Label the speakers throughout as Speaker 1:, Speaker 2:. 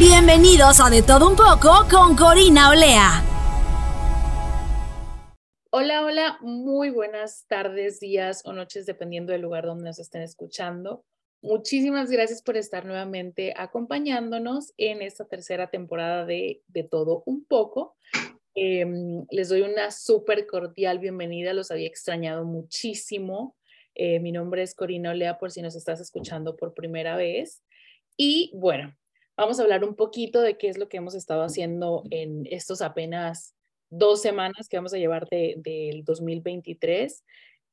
Speaker 1: Bienvenidos a De todo un poco con Corina Olea.
Speaker 2: Hola, hola, muy buenas tardes, días o noches, dependiendo del lugar donde nos estén escuchando. Muchísimas gracias por estar nuevamente acompañándonos en esta tercera temporada de De Todo Un poco. Em, les doy una súper cordial bienvenida, los había extrañado muchísimo. Eh, mi nombre es Corina Olea, por si nos estás escuchando por primera vez. Y bueno, vamos a hablar un poquito de qué es lo que hemos estado haciendo en estos apenas dos semanas que vamos a llevar del 2023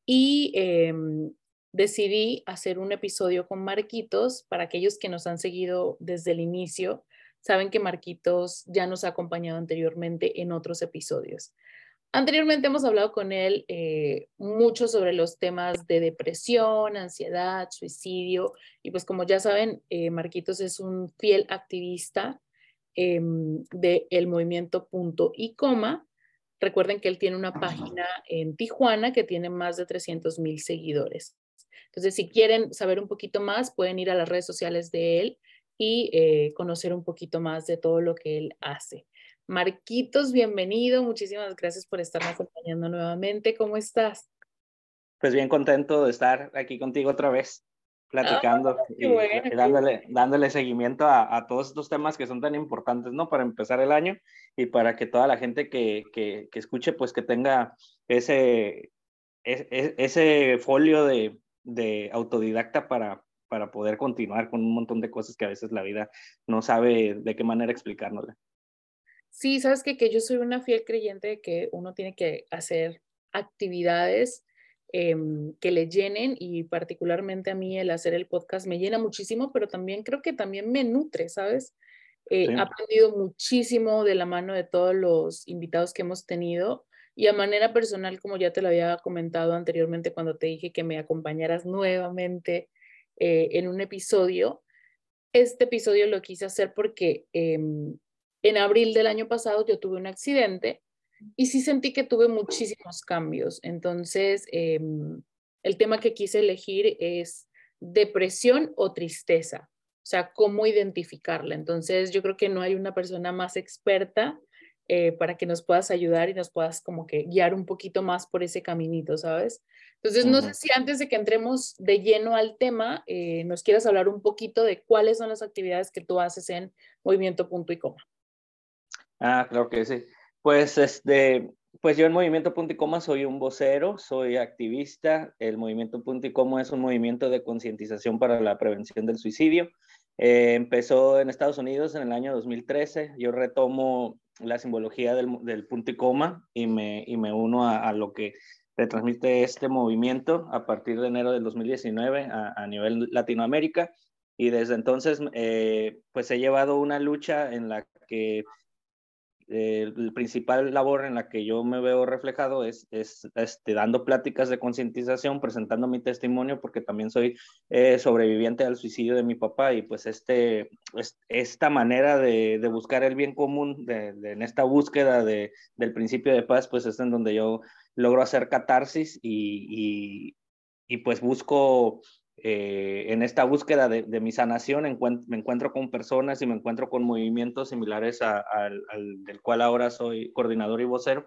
Speaker 2: y em, decidí hacer un episodio con Marquitos para aquellos que nos han seguido desde el inicio. Saben que Marquitos ya nos ha acompañado anteriormente en otros episodios. Anteriormente hemos hablado con él eh, mucho sobre los temas de depresión, ansiedad, suicidio y pues como ya saben, eh, Marquitos es un fiel activista eh, del movimiento punto y coma Recuerden que él tiene una página en Tijuana que tiene más de 300 mil seguidores. Entonces, si quieren saber un poquito más, pueden ir a las redes sociales de él y eh, conocer un poquito más de todo lo que él hace. Marquitos, bienvenido. Muchísimas gracias por estarme acompañando nuevamente. ¿Cómo estás?
Speaker 3: Pues bien contento de estar aquí contigo otra vez platicando
Speaker 2: ah,
Speaker 3: y, dándole, dándole seguimiento a, a, todos estos temas que son tan importantes, ¿no? Para empezar el año y para que toda la gente que, que, que escuche, pues que tenga ese, ese, ese folio de, de autodidacta para, para poder continuar con un montón de cosas que a veces la vida no sabe de qué manera explicárnosla.
Speaker 2: Sí, sabes que, que yo soy una fiel creyente de que uno tiene que hacer actividades Em, que le llenen y particularmente a mí el hacer el podcast me llena muchísimo, pero también creo que también me nutre, ¿sabes? He aprendido muchísimo de la mano de todos los invitados que hemos tenido y a manera personal, como ya te lo había comentado anteriormente cuando te dije que me acompañaras nuevamente eh, en un episodio, este episodio lo quise hacer porque em, en abril del año pasado yo tuve un accidente y sí sentí que tuve muchísimos cambios. Entonces, em, el tema que quise elegir es depresión o tristeza, o sea, cómo identificarla. Entonces, yo creo que no hay una persona más experta eh, para que nos puedas ayudar y nos puedas como que guiar un poquito más por ese caminito, ¿sabes? Entonces, no sé si antes de que entremos de lleno al tema, eh, nos quieras hablar un poquito de cuáles son las actividades que tú haces en Movimiento Punto y Coma.
Speaker 3: Ah, claro que sí. Pues, este, pues yo en Movimiento Punto y Coma soy un vocero, soy activista. El Movimiento Punto y Coma es un movimiento de concientización para la prevención del suicidio. Eh, empezó en Estados Unidos en el año 2013. Yo retomo la simbología del, del punto y coma y me, y me uno a, lo que retransmite este movimiento a partir de enero del 2019 a, a nivel Latinoamérica. Y desde entonces, eh, pues he llevado una lucha en la que el principal labor en la que yo me veo reflejado es, es este, dando pláticas de concientización, presentando mi testimonio, porque también soy eh, sobreviviente al suicidio de mi papá y pues este, esta manera de, de, buscar el bien común, de, en esta búsqueda de, del principio de paz, pues es en donde yo logro hacer catarsis y, y, y pues busco eh, en esta búsqueda de, mi sanación me encuentro con personas y me encuentro con movimientos similares al, del cual ahora soy coordinador y vocero.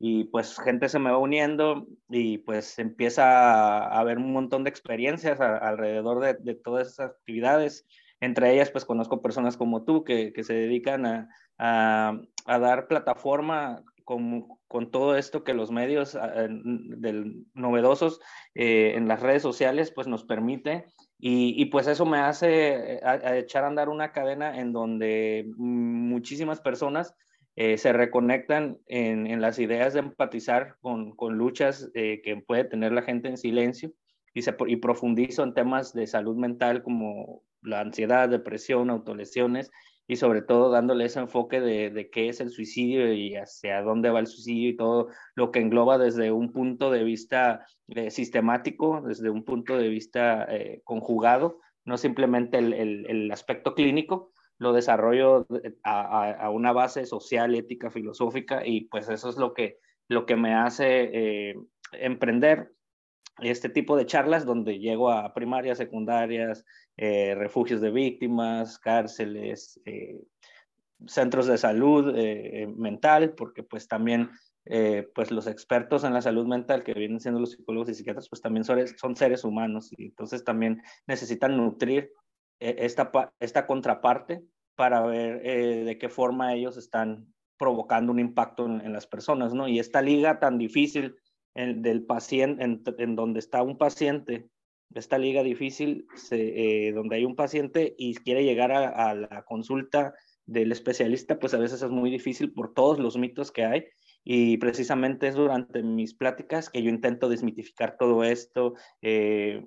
Speaker 3: Y pues gente se me va uniendo y pues empieza a, haber un montón de experiencias alrededor de, todas esas actividades. Entre ellas pues conozco personas como tú que, que se dedican a, dar plataforma con, con todo esto que los medios ah, del, novedosos eh, en las redes sociales pues nos permite. Y, pues eso me hace eh, echar a andar una cadena en donde muchísimas personas eh, se reconectan en, las ideas de empatizar con, con luchas que puede tener la gente en silencio y, se, y profundizo en temas de salud mental como la ansiedad, depresión, autolesiones y sobre todo dándole ese enfoque de, de, qué es el suicidio y hacia dónde va el suicidio y todo lo que engloba desde un punto de vista eh, sistemático, desde un punto de vista eh, conjugado, no simplemente el, el, el, aspecto clínico, lo desarrollo a, a, una base social, ética, filosófica y pues eso es lo que, lo que me hace eh, emprender este tipo de charlas donde llego a primarias, secundarias, eh, refugios de víctimas, cárceles, eh, centros de salud eh, mental, porque pues también pues los expertos en la salud mental que vienen siendo los psicólogos y psiquiatras pues también son, son seres humanos y entonces también necesitan nutrir esta, esta contraparte para ver de qué forma ellos están provocando un impacto en, en, las personas, ¿no? Y esta liga tan difícil del paciente, en, donde está un paciente, esta liga difícil, se, eh, donde hay un paciente y quiere llegar a, la consulta del especialista, pues a veces es muy difícil por todos los mitos que hay. Y precisamente es durante mis pláticas que yo intento desmitificar todo esto. Eh,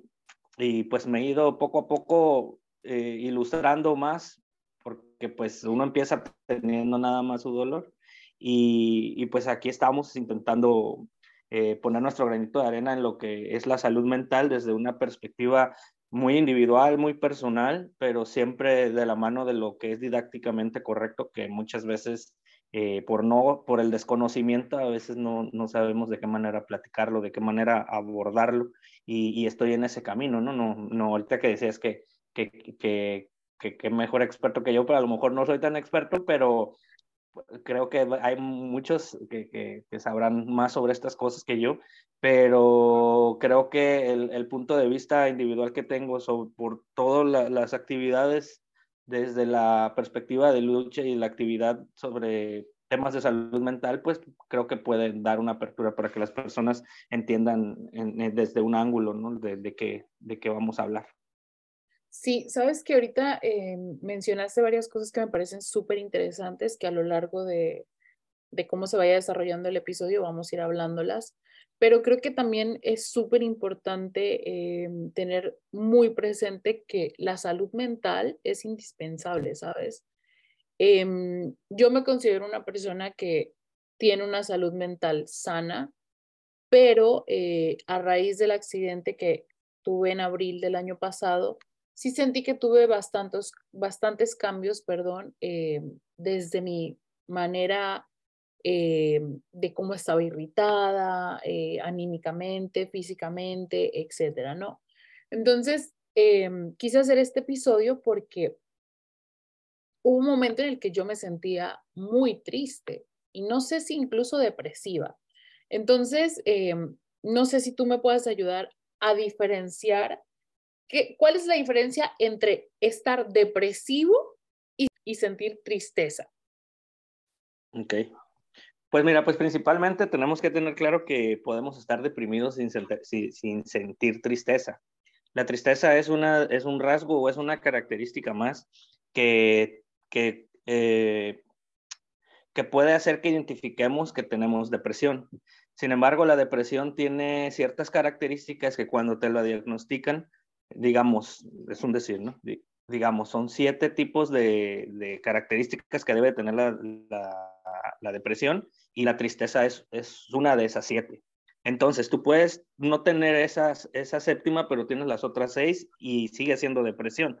Speaker 3: y pues me he ido poco a poco eh, ilustrando más, porque pues uno empieza teniendo nada más su dolor. Y, y pues aquí estamos intentando eh, poner nuestro granito de arena en lo que es la salud mental desde una perspectiva muy individual, muy personal, pero siempre de la mano de lo que es didácticamente correcto, que muchas veces eh, por, no, por el desconocimiento a veces no, no, sabemos de qué manera platicarlo, de qué manera abordarlo, y, y estoy en ese camino, ¿no? No, no ahorita que decías que, que, que, que, que mejor experto que yo, pero a lo mejor no soy tan experto, pero creo que hay muchos que, que, sabrán más sobre estas cosas que yo, pero creo que el, el punto de vista individual que tengo sobre, por todas las actividades desde la perspectiva de lucha y la actividad sobre temas de salud mental, pues creo que pueden dar una apertura para que las personas entiendan desde un ángulo ¿no? de, de, qué, de qué vamos a hablar.
Speaker 2: Sí, sabes que ahorita eh, mencionaste varias cosas que me parecen súper interesantes, que a lo largo de, cómo se vaya desarrollando el episodio vamos a ir hablándolas, pero creo que también es súper importante eh, tener muy presente que la salud mental es indispensable, ¿sabes? Em, yo me considero una persona que tiene una salud mental sana, pero eh, a raíz del accidente que tuve en abril del año pasado, sí sentí que tuve bastantes, bastantes cambios, perdón, eh, desde mi manera eh, de cómo estaba irritada, eh, anímicamente, físicamente, etcétera, ¿no? Entonces, quise hacer este episodio porque hubo un momento en el que yo me sentía muy triste y no sé si incluso depresiva. Entonces, no sé si tú me puedes ayudar a diferenciar ¿Cuál es la diferencia entre estar depresivo y, sentir tristeza?
Speaker 3: Ok. Pues mira, pues principalmente tenemos que tener claro que podemos estar deprimidos sin, sin, sentir tristeza. La tristeza es, una, es un rasgo o es una característica más que, que, eh, que puede hacer que identifiquemos que tenemos depresión. Sin embargo, la depresión tiene ciertas características que cuando te lo diagnostican, digamos, es un decir, ¿no? Digamos, son siete tipos de, características que debe tener la, la, depresión y la tristeza es, es, una de esas siete. Entonces, tú puedes no tener esas, esa séptima, pero tienes las otras seis y sigue siendo depresión.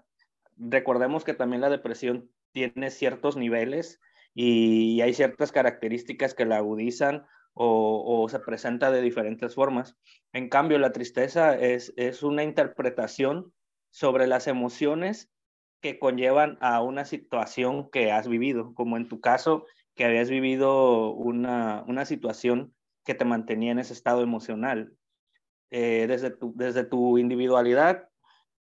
Speaker 3: Recordemos que también la depresión tiene ciertos niveles y hay ciertas características que la agudizan o, se presenta de diferentes formas. En cambio, la tristeza es, es una interpretación sobre las emociones que conllevan a una situación que has vivido, como en tu caso, que habías vivido una, una situación que te mantenía en ese estado emocional. Eh, desde, tu, desde tu individualidad,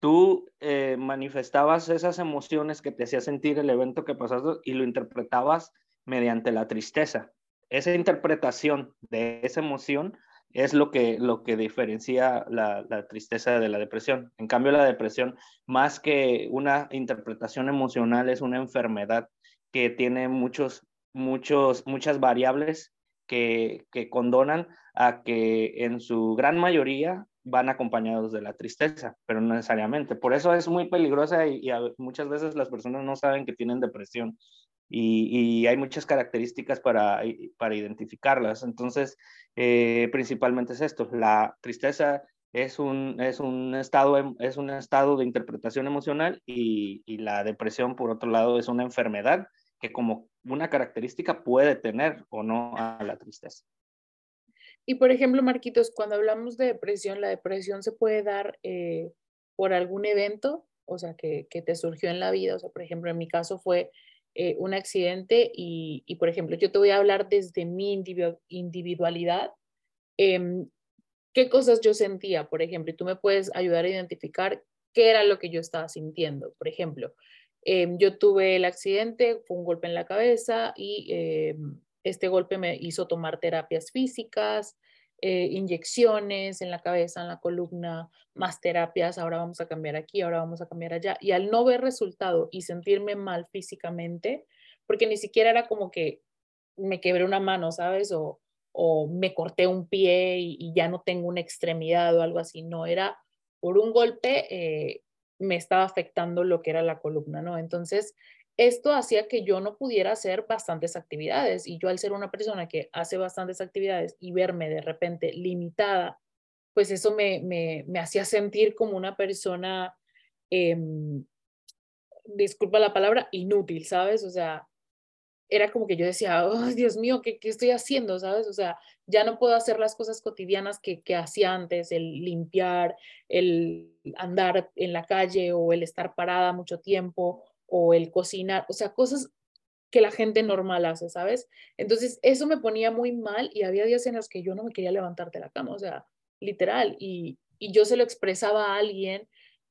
Speaker 3: tú eh, manifestabas esas emociones que te hacía sentir el evento que pasaste y lo interpretabas mediante la tristeza esa interpretación de esa emoción es lo que, lo que diferencia la, tristeza de la depresión. En cambio, la depresión, más que una interpretación emocional, es una enfermedad que tiene muchos, muchos, muchas variables que, que condonan a que en su gran mayoría van acompañados de la tristeza, pero no necesariamente. Por eso es muy peligrosa y, muchas veces las personas no saben que tienen depresión y, hay muchas características para, para identificarlas. Entonces, eh, principalmente es esto, la tristeza es un, es un, estado, em, es un estado de interpretación emocional y, y la depresión, por otro lado, es una enfermedad que como una característica puede tener o no a la tristeza.
Speaker 2: Y por ejemplo, Marquitos, cuando hablamos de depresión, la depresión se puede dar eh, por algún evento, o sea, que, que, te surgió en la vida. O sea, por ejemplo, en mi caso fue eh, un accidente y, por ejemplo, yo te voy a hablar desde mi individualidad. Eh, ¿Qué cosas yo sentía, por ejemplo? Y tú me puedes ayudar a identificar qué era lo que yo estaba sintiendo. Por ejemplo, em, yo tuve el accidente, fue un golpe en la cabeza y em, este golpe me hizo tomar terapias físicas, eh, inyecciones en la cabeza, en la columna, más terapias, ahora vamos a cambiar aquí, ahora vamos a cambiar allá. Y al no ver resultado y sentirme mal físicamente, porque ni siquiera era como que me quebré una mano, ¿sabes? O, o me corté un pie y, ya no tengo una extremidad o algo así, no, era por un golpe, eh, me estaba afectando lo que era la columna, ¿no? Entonces, esto hacía que yo no pudiera hacer bastantes actividades y yo al ser una persona que hace bastantes actividades y verme de repente limitada, pues eso me, me, me hacía sentir como una persona, em, disculpa la palabra, inútil, ¿sabes? O sea, era como que yo decía, oh, Dios mío, ¿qué, ¿qué, estoy haciendo? ¿Sabes? O sea, ya no puedo hacer las cosas cotidianas que, que hacía antes, el limpiar, el andar en la calle o el estar parada mucho tiempo o el cocinar, o sea, cosas que la gente normal hace, ¿sabes? Entonces, eso me ponía muy mal y había días en los que yo no me quería levantar de la cama, o sea, literal, y, y yo se lo expresaba a alguien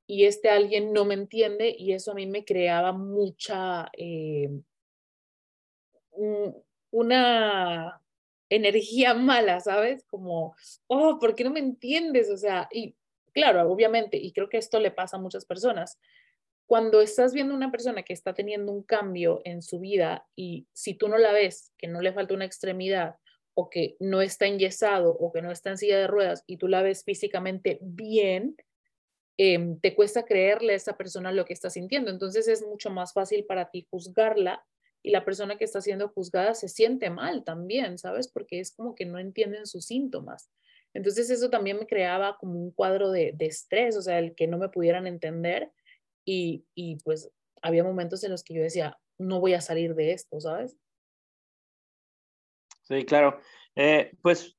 Speaker 2: y este alguien no me entiende y eso a mí me creaba mucha... Eh, una energía mala, ¿sabes? Como, oh, ¿por qué no me entiendes? O sea, y claro, obviamente, y creo que esto le pasa a muchas personas, cuando estás viendo una persona que está teniendo un cambio en su vida y si tú no la ves, que no le falta una extremidad o que no está enyesado o que no está en silla de ruedas y tú la ves físicamente bien, em, te cuesta creerle a esa persona lo que está sintiendo. Entonces es mucho más fácil para ti juzgarla y la persona que está siendo juzgada se siente mal también, ¿sabes? Porque es como que no entienden sus síntomas. Entonces eso también me creaba como un cuadro de, estrés, o sea, el que no me pudieran entender y, pues había momentos en los que yo decía, no voy a salir de esto, ¿sabes?
Speaker 3: Sí, claro. Eh, pues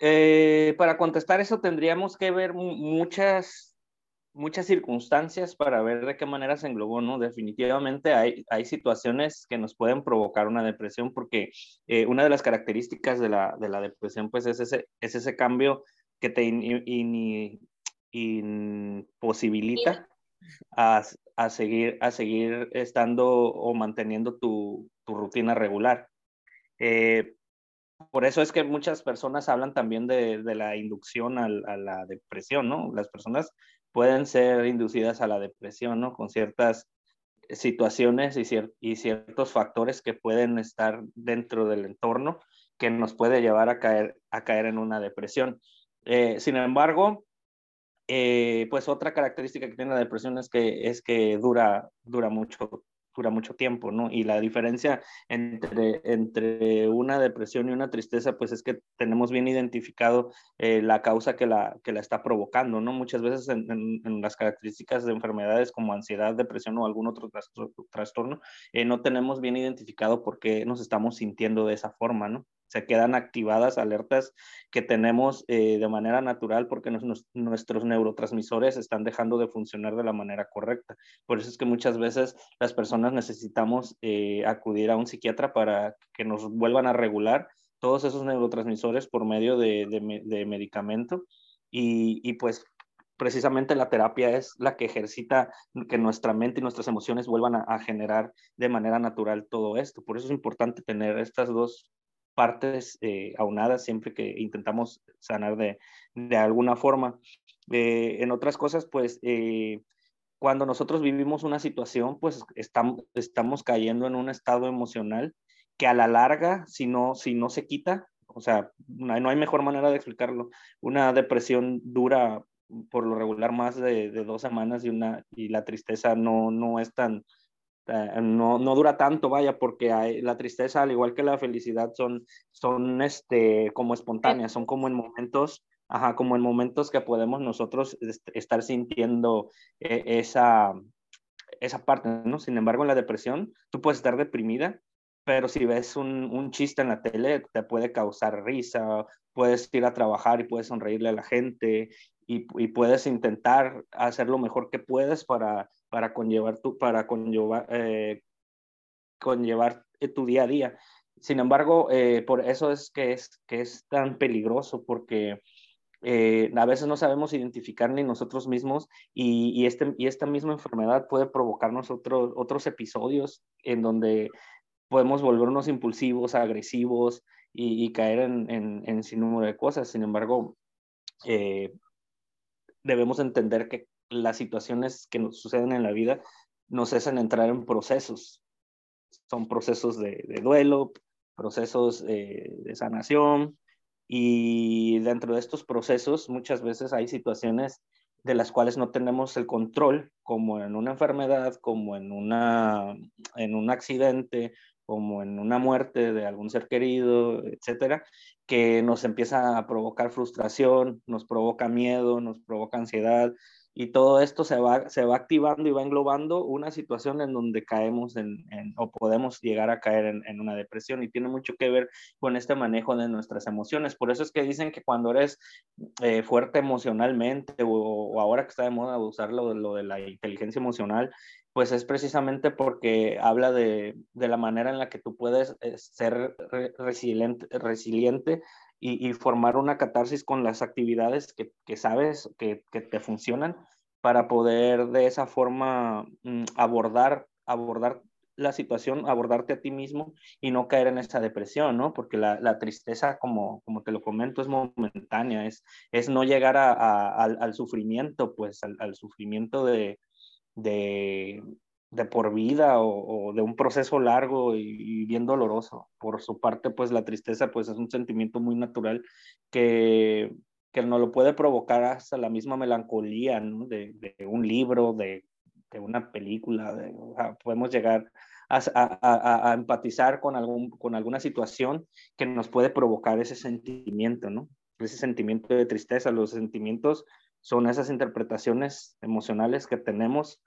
Speaker 3: eh, para contestar eso tendríamos que ver muchas muchas circunstancias para ver de qué manera se englobó, ¿no? Definitivamente hay, hay situaciones que nos pueden provocar una depresión porque eh, una de las características de la, de la depresión pues es ese, es ese cambio que te imposibilita a, a, seguir, a seguir estando o manteniendo tu, tu rutina regular. Eh, por eso es que muchas personas hablan también de, de la inducción a, la depresión, ¿no? Las personas pueden ser inducidas a la depresión, ¿no? Con ciertas situaciones y, y ciertos factores que pueden estar dentro del entorno que nos puede llevar a caer, a caer en una depresión. Eh, sin embargo, eh, pues otra característica que tiene la depresión es que, es que dura, dura mucho dura mucho tiempo, ¿no? Y la diferencia entre, entre una depresión y una tristeza, pues es que tenemos bien identificado eh, la causa que la, que la está provocando, ¿no? Muchas veces en, las características de enfermedades como ansiedad, depresión o algún otro trastorno, eh, no tenemos bien identificado por qué nos estamos sintiendo de esa forma, ¿no? Se quedan activadas alertas que tenemos eh, de manera natural porque nuestros neurotransmisores están dejando de funcionar de la manera correcta. Por eso es que muchas veces las personas necesitamos eh, acudir a un psiquiatra para que nos vuelvan a regular todos esos neurotransmisores por medio de, de, medicamento y, y pues precisamente la terapia es la que ejercita que nuestra mente y nuestras emociones vuelvan a, a, generar de manera natural todo esto. Por eso es importante tener estas dos partes eh, aunadas siempre que intentamos sanar de, de alguna forma. Eh, en otras cosas, pues eh, cuando nosotros vivimos una situación, pues estamos, estamos cayendo en un estado emocional que a la larga, si no, si no se quita, O sea, no hay mejor manera de explicarlo. Una depresión dura por lo regular más de, dos semanas y, una, y la tristeza no, no es tan, eh, no, no, dura tanto, vaya, porque la tristeza, al igual que la felicidad, son, son este, como espontáneas, son como en momentos, ajá, como en momentos que podemos nosotros estar sintiendo eh, esa, esa parte, ¿no? Sin embargo, en la depresión, tú puedes estar deprimida, pero si ves un, un chiste en la tele, te puede causar risa, puedes ir a trabajar y puedes sonreírle a la gente y puedes intentar hacer lo mejor que puedes para para conllevar tu, para conllevar, eh, conllevar tu día a día. Sin embargo, eh, por eso es que es, que es tan peligroso, porque eh, a veces no sabemos identificar ni nosotros mismos y, y, este, y esta misma enfermedad puede provocarnos otros otros episodios en donde podemos volvernos impulsivos, agresivos y, y caer en, en, en sin número de cosas. Sin embargo, debemos entender que las situaciones que nos suceden en la vida nos hacen entrar en procesos. Son procesos de, duelo, procesos de sanación y dentro de estos procesos muchas veces hay situaciones de las cuales no tenemos el control, como en una enfermedad, como en, una, en un accidente, como en una muerte de algún ser querido, etcétera, que nos empieza a provocar frustración, nos provoca miedo, nos provoca ansiedad, y todo esto se va, se va activando y va englobando una situación en donde caemos en, o podemos llegar a caer en, una depresión y tiene mucho que ver con este manejo de nuestras emociones. Por eso es que dicen que cuando eres eh, fuerte emocionalmente o, ahora que está de moda usar lo, lo de la inteligencia emocional, pues es precisamente porque habla de, de, la manera en la que tú puedes eh, ser resiliente, resiliente y, formar una catarsis con las actividades que, que sabes que, que, te funcionan para poder de esa forma mm, abordar, abordar la situación, abordarte a ti mismo y no caer en esa depresión, ¿no? Porque la, la tristeza, como, como te lo comento, es momentánea, es, es no llegar a, al, al, sufrimiento, pues al, al sufrimiento de, de, de por vida o, de un proceso largo y, bien doloroso. Por su parte, pues la tristeza pues es un sentimiento muy natural que, que no lo puede provocar hasta la misma melancolía ¿no? de, de, un libro, de, de una película. De, podemos llegar a, a, a, empatizar con, algún, con alguna situación que nos puede provocar ese sentimiento, ¿no? Ese sentimiento de tristeza. Los sentimientos son esas interpretaciones emocionales que tenemos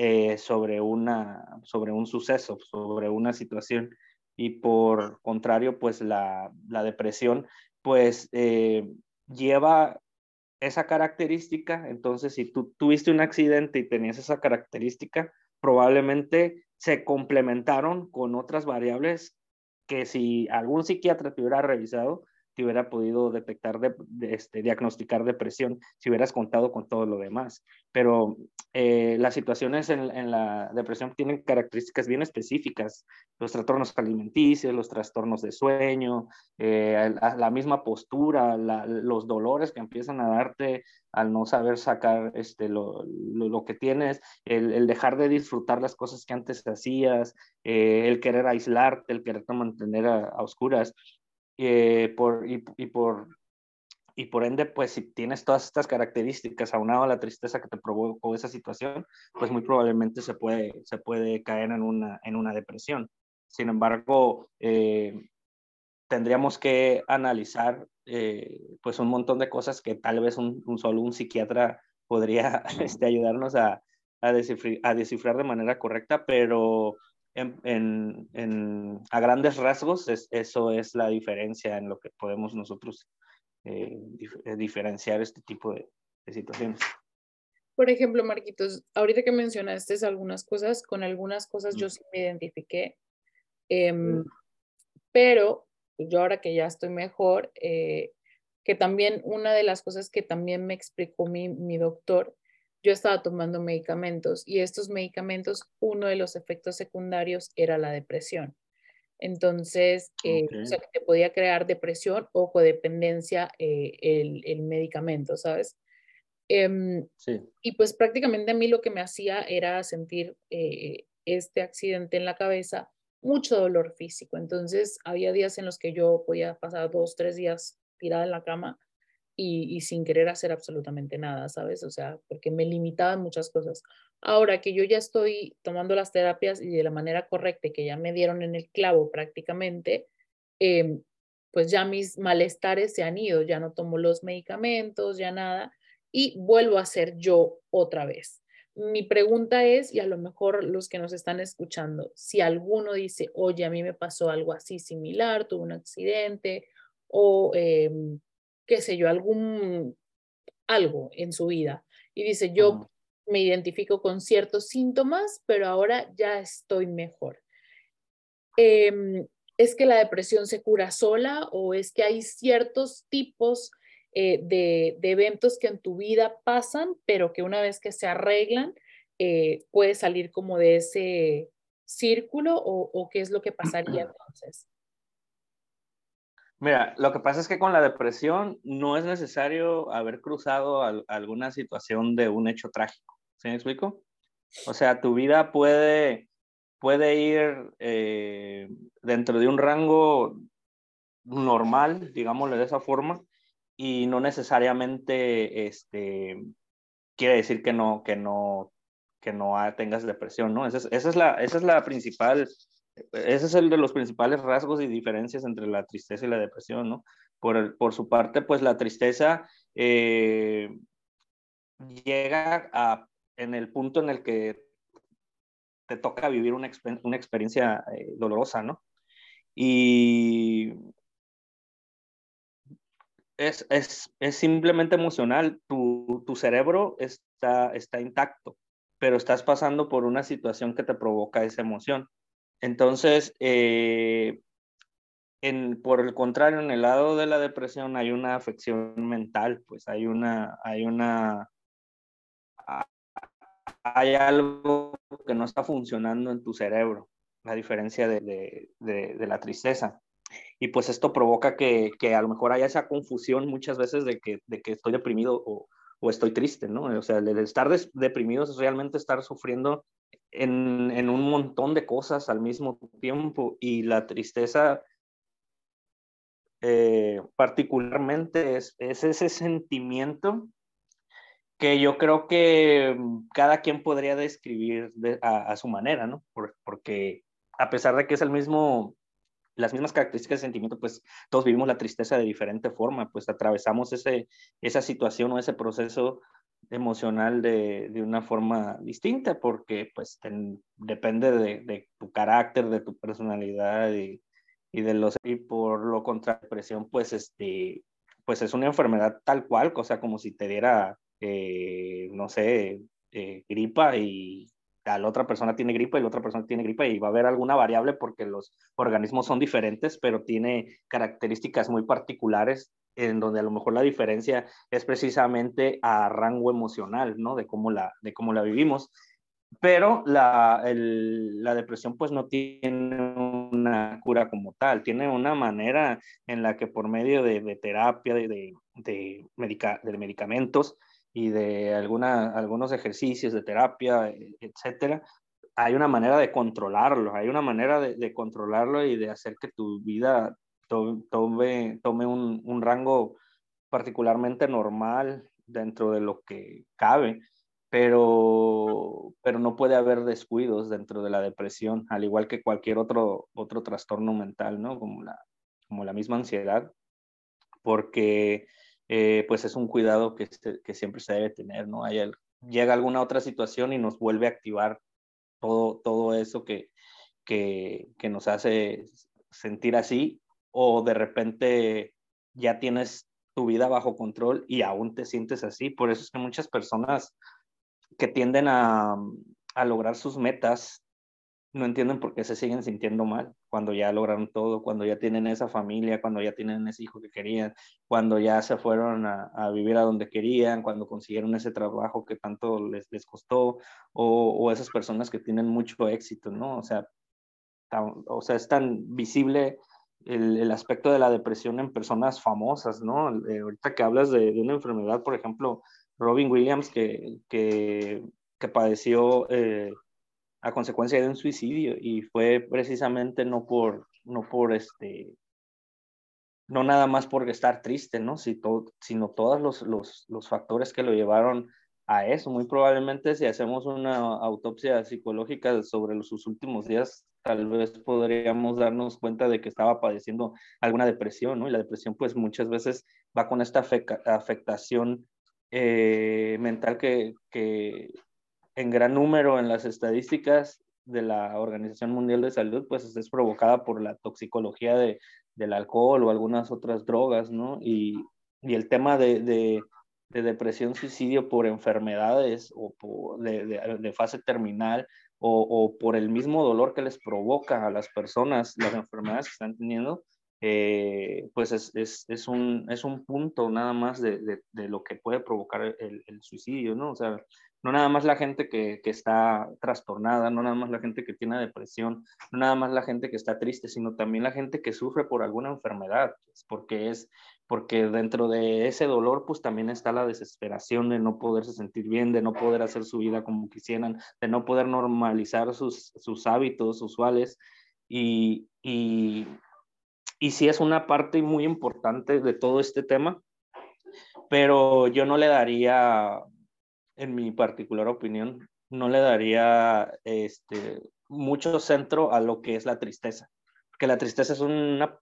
Speaker 3: eh, sobre, una, sobre un suceso, sobre una situación. Y por contrario, pues la, la depresión, pues eh, lleva esa característica. Entonces, si tú tuviste un accidente y tenías esa característica, probablemente se complementaron con otras variables que si algún psiquiatra te hubiera revisado, te hubiera podido detectar, de, este, diagnosticar depresión, si hubieras contado con todo lo demás. Pero eh, las situaciones en, en, la depresión tienen características bien específicas, los trastornos alimenticios, los trastornos de sueño, eh, la, la, misma postura, la, los dolores que empiezan a darte al no saber sacar este, lo, lo, lo que tienes, el, el, dejar de disfrutar las cosas que antes hacías, eh, el querer aislarte, el querer mantener a, a oscuras. Eh, por, y, por, y por ende, pues si tienes todas estas características aunado a la tristeza que te provocó esa situación, pues muy probablemente se puede, se puede caer en una, en una depresión. Sin embargo, eh, tendríamos que analizar eh, pues un montón de cosas que tal vez un, un solo un psiquiatra podría este, ayudarnos a, a, descifrar, a descifrar de manera correcta, pero en, en, a grandes rasgos, es, eso es la diferencia en lo que podemos nosotros eh, dif eh, diferenciar este tipo de, de, situaciones.
Speaker 2: Por ejemplo, Marquitos, ahorita que mencionaste algunas cosas, con algunas cosas mm. yo sí me identifiqué, eh, mm. pero yo ahora que ya estoy mejor, eh, que también una de las cosas que también me explicó mi, mi doctor yo estaba tomando medicamentos y estos medicamentos, uno de los efectos secundarios era la depresión. Entonces, eh, okay. o sea, que te podía crear depresión o codependencia eh, el, el, medicamento, ¿sabes? Eh, sí. Y pues prácticamente a mí lo que me hacía era sentir eh, este accidente en la cabeza mucho dolor físico. Entonces, había días en los que yo podía pasar dos, tres días tirada en la cama y, sin querer hacer absolutamente nada, ¿sabes? O sea, porque me limitaban muchas cosas. Ahora que yo ya estoy tomando las terapias y de la manera correcta, que ya me dieron en el clavo prácticamente, em, pues ya mis malestares se han ido, ya no tomo los medicamentos, ya nada, y vuelvo a ser yo otra vez. Mi pregunta es, y a lo mejor los que nos están escuchando, si alguno dice, oye, a mí me pasó algo así similar, tuve un accidente o... Eh, qué sé yo, algún algo en su vida y dice, yo me identifico con ciertos síntomas, pero ahora ya estoy mejor. Em, ¿Es que la depresión se cura sola o es que hay ciertos tipos eh, de, eventos que en tu vida pasan, pero que una vez que se arreglan, eh, puede salir como de ese círculo o, o qué es lo que pasaría entonces?
Speaker 3: Mira, lo que pasa es que con la depresión no es necesario haber cruzado alguna situación de un hecho trágico. ¿Sí me explico? O sea, tu vida puede, puede ir eh, dentro de un rango normal, digámosle de esa forma, y no necesariamente este, quiere decir que no, que no, que no tengas depresión, ¿no? Esa es, la, esa es la principal ese es el de los principales rasgos y diferencias entre la tristeza y la depresión, ¿no? Por, por su parte, pues la tristeza eh, llega a, en el punto en el que te toca vivir una, una experiencia eh, dolorosa, ¿no? Y es, es, es simplemente emocional, tu, tu, cerebro está, está intacto, pero estás pasando por una situación que te provoca esa emoción. Entonces, eh, por el contrario, en el lado de la depresión hay una afección mental, pues hay una, hay una, hay algo que no está funcionando en tu cerebro, a diferencia de, la tristeza. Y pues esto provoca que, que, a lo mejor haya esa confusión muchas veces de que, que estoy deprimido o, estoy triste, ¿no? O sea, el estar deprimido es realmente estar sufriendo en, en, un montón de cosas al mismo tiempo y la tristeza eh, particularmente es, es, ese sentimiento que yo creo que cada quien podría describir a, su manera, ¿no? porque a pesar de que es el mismo, las mismas características de sentimiento, pues todos vivimos la tristeza de diferente forma, pues atravesamos ese, esa situación o ese proceso emocional de, de una forma distinta, porque pues depende de, de, tu carácter, de tu personalidad y, y, de los... Y por lo contra, depresión, pues, este, pues es una enfermedad tal cual, o sea, como si te diera, eh, no sé, eh, gripa y la otra persona tiene gripa y la otra persona tiene gripa y va a haber alguna variable porque los organismos son diferentes, pero tiene características muy particulares en donde a lo mejor la diferencia es precisamente a rango emocional, ¿no? De cómo la, de cómo la vivimos. Pero la, la depresión pues no tiene una cura como tal, tiene una manera en la que por medio de, terapia, de, de, de, de medicamentos, y de alguna, algunos ejercicios de terapia, etcétera, hay una manera de controlarlo, hay una manera de, de controlarlo y de hacer que tu vida tome, tome un, un, rango particularmente normal dentro de lo que cabe, pero, pero no puede haber descuidos dentro de la depresión, al igual que cualquier otro, otro trastorno mental, ¿no? Como la, como la misma ansiedad, porque eh, pues es un cuidado que, que, siempre se debe tener, ¿no? Hay llega alguna otra situación y nos vuelve a activar todo, todo eso que, que, que nos hace sentir así o de repente ya tienes tu vida bajo control y aún te sientes así. Por eso es que muchas personas que tienden a, a lograr sus metas no entienden por qué se siguen sintiendo mal cuando ya lograron todo, cuando ya tienen esa familia, cuando ya tienen ese hijo que querían, cuando ya se fueron a, vivir a donde querían, cuando consiguieron ese trabajo que tanto les, les costó, o, o, esas personas que tienen mucho éxito, ¿no? O sea, o sea, es tan visible el, el, aspecto de la depresión en personas famosas, ¿no? Eh, ahorita que hablas de, una enfermedad, por ejemplo, Robin Williams, que, que, que padeció... Eh, a consecuencia de un suicidio y fue precisamente no por, no por este, no nada más por estar triste, ¿no? sino todos los, los, los factores que lo llevaron a eso. Muy probablemente si hacemos una autopsia psicológica sobre sus últimos días, tal vez podríamos darnos cuenta de que estaba padeciendo alguna depresión, ¿no? Y la depresión pues muchas veces va con esta afectación eh, mental que, que en gran número en las estadísticas de la Organización Mundial de Salud, pues es provocada por la toxicología de, del alcohol o algunas otras drogas, ¿no? Y, y el tema de, de, de, depresión, suicidio por enfermedades o por, de, de, fase terminal o, o, por el mismo dolor que les provoca a las personas las enfermedades que están teniendo, eh, pues es, es, es, un, es un punto nada más de, de lo que puede provocar el, el, suicidio, ¿no? O sea, no nada más la gente que, que, está trastornada, no nada más la gente que tiene depresión, no nada más la gente que está triste, sino también la gente que sufre por alguna enfermedad, pues, porque es porque dentro de ese dolor pues también está la desesperación de no poderse sentir bien, de no poder hacer su vida como quisieran, de no poder normalizar sus, sus hábitos usuales. Y, y, y sí es una parte muy importante de todo este tema, pero yo no le daría en mi particular opinión, no le daría este, mucho centro a lo que es la tristeza, porque la tristeza es una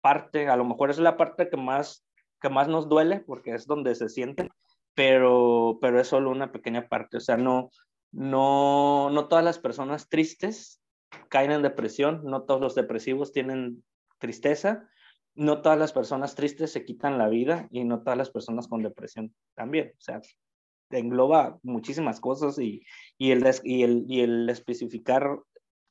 Speaker 3: parte, a lo mejor es la parte que más, que más nos duele, porque es donde se siente, pero, pero es solo una pequeña parte, o sea, no, no, no todas las personas tristes caen en depresión, no todos los depresivos tienen tristeza, no todas las personas tristes se quitan la vida y no todas las personas con depresión también. O sea, engloba muchísimas cosas y, y, el, y, el, y el especificar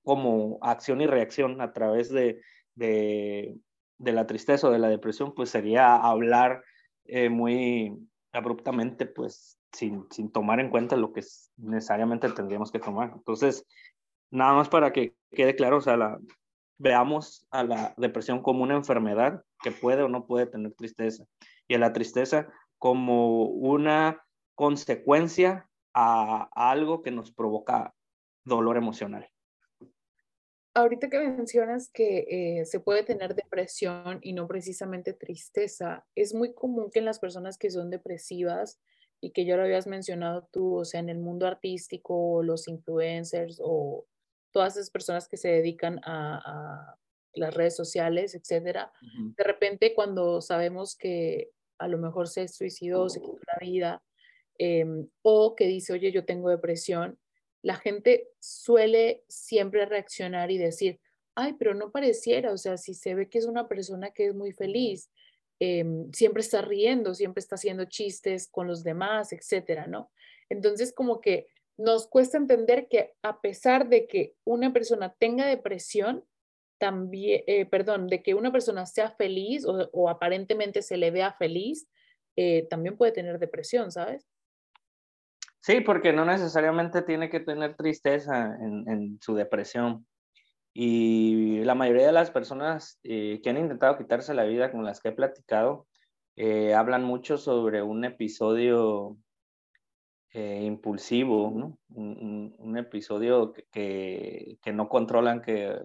Speaker 3: como acción y reacción a través de, de, de la tristeza o de la depresión, pues sería hablar eh, muy abruptamente, pues sin, sin, tomar en cuenta lo que necesariamente tendríamos que tomar. Entonces, nada más para que quede claro, o sea, la, veamos a la depresión como una enfermedad que puede o no puede tener tristeza y a la tristeza como una consecuencia a, algo que nos provoca dolor emocional.
Speaker 2: Ahorita que mencionas que eh, se puede tener depresión y no precisamente tristeza, es muy común que en las personas que son depresivas y que ya lo habías mencionado tú, o sea, en el mundo artístico, los influencers o todas esas personas que se dedican a, las redes sociales, etcétera, de repente cuando sabemos que a lo mejor se suicidó, se quitó la vida, Em, o que dice, oye, yo tengo depresión, la gente suele siempre reaccionar y decir, ay, pero no pareciera, o sea, si se ve que es una persona que es muy feliz, em, siempre está riendo, siempre está haciendo chistes con los demás, etcétera, ¿no? Entonces, como que nos cuesta entender que a pesar de que una persona tenga depresión, también, eh, perdón, de que una persona sea feliz o, aparentemente se le vea feliz, eh, también puede tener depresión, ¿sabes?
Speaker 3: Sí, porque no necesariamente tiene que tener tristeza en, su depresión. Y la mayoría de las personas eh, que han intentado quitarse la vida con las que he platicado, eh, hablan mucho sobre un episodio eh, impulsivo, ¿no? Un, un, episodio que, que, no controlan, que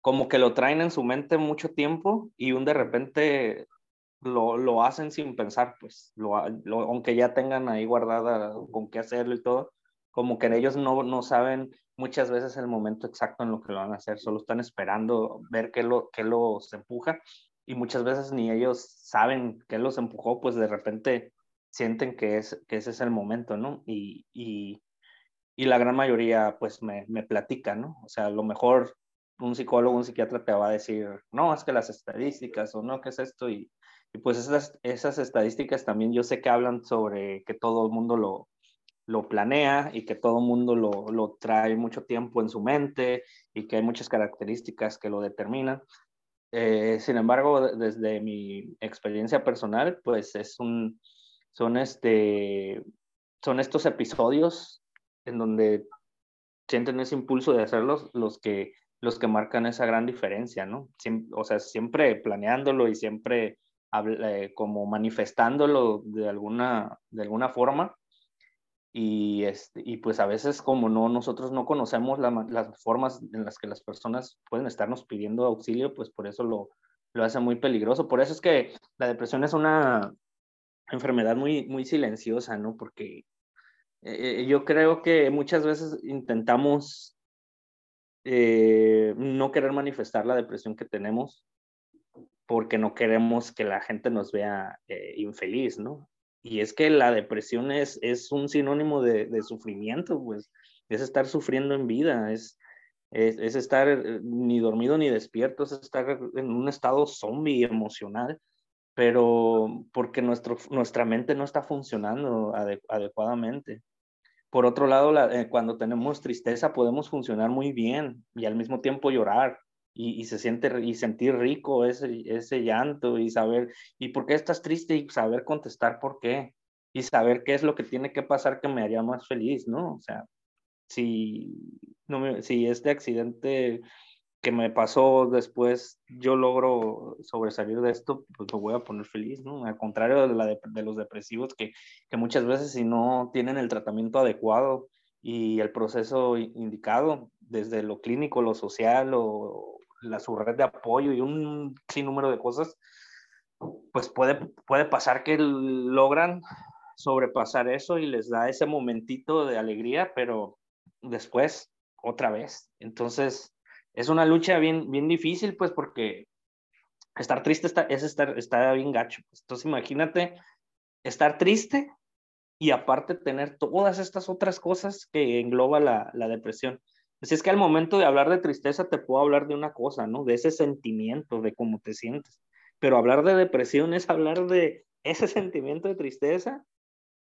Speaker 3: como que lo traen en su mente mucho tiempo y un de repente lo, lo hacen sin pensar, pues, lo, aunque ya tengan ahí guardada con qué hacerlo y todo, como que ellos no, no saben muchas veces el momento exacto en lo que lo van a hacer, solo están esperando ver qué, lo, qué los empuja y muchas veces ni ellos saben qué los empujó, pues de repente sienten que, es, que ese es el momento, ¿no? Y, y, y la gran mayoría pues me, me platica, ¿no? O sea, a lo mejor un psicólogo, un psiquiatra te va a decir, no, es que las estadísticas o no, ¿qué es esto? Y, y pues esas, esas estadísticas también yo sé que hablan sobre que todo el mundo lo, lo planea y que todo el mundo lo, lo, trae mucho tiempo en su mente y que hay muchas características que lo determinan. Eh, sin embargo, desde mi experiencia personal, pues es un, son, este, son estos episodios en donde sienten ese impulso de hacerlos los que, los que marcan esa gran diferencia, ¿no? o sea, siempre planeándolo y siempre como manifestándolo de alguna, de alguna forma, y, este, y pues a veces como no, nosotros no conocemos las formas en las que las personas pueden estarnos pidiendo auxilio, pues por eso lo, lo hace muy peligroso. Por eso es que la depresión es una enfermedad muy, muy silenciosa, ¿no? Porque eh, yo creo que muchas veces intentamos eh, no querer manifestar la depresión que tenemos porque no queremos que la gente nos vea eh, infeliz, ¿no? Y es que la depresión es, es un sinónimo de, de, sufrimiento, pues es estar sufriendo en vida, es, es, es, estar eh, ni dormido ni despierto, es estar en un estado zombie emocional, pero porque nuestro, nuestra mente no está funcionando adecuadamente. Por otro lado, la, eh, cuando tenemos tristeza podemos funcionar muy bien y al mismo tiempo llorar y, y, se siente y sentir rico ese, ese llanto y saber, ¿y por qué estás triste? Y saber contestar por qué y saber qué es lo que tiene que pasar que me haría más feliz, ¿no? O sea, si, no me, si este accidente que me pasó después yo logro sobresalir de esto, pues me voy a poner feliz, ¿no? Al contrario de, la de, de los depresivos que, que muchas veces si no tienen el tratamiento adecuado y el proceso indicado, desde lo clínico, lo social o la, su red de apoyo y un sinnúmero de cosas, pues puede, puede pasar que logran sobrepasar eso y les da ese momentito de alegría, pero después otra vez. Entonces, es una lucha bien, bien difícil, pues porque estar triste está, es estar, está bien gacho. Entonces, imagínate estar triste y aparte tener todas estas otras cosas que engloba la, la depresión. Pues es que al momento de hablar de tristeza te puedo hablar de una cosa, ¿no? De ese sentimiento, de cómo te sientes. Pero hablar de depresión es hablar de ese sentimiento de tristeza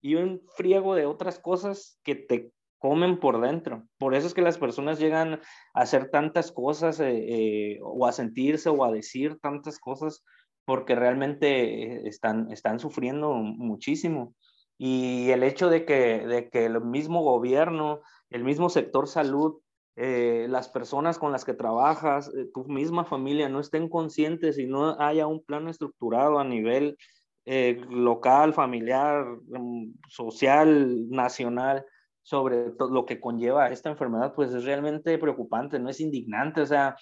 Speaker 3: y un friego de otras cosas que te comen por dentro. Por eso es que las personas llegan a hacer tantas cosas eh, eh, o a sentirse o a decir tantas cosas porque realmente están, están sufriendo muchísimo. Y el hecho de que, de que el mismo gobierno, el mismo sector salud, eh, las personas con las que trabajas, eh, tu misma familia no estén conscientes y no haya un plan estructurado a nivel eh, local, familiar, mm, social, nacional, sobre lo que conlleva esta enfermedad, pues es realmente preocupante, no es indignante, o sea,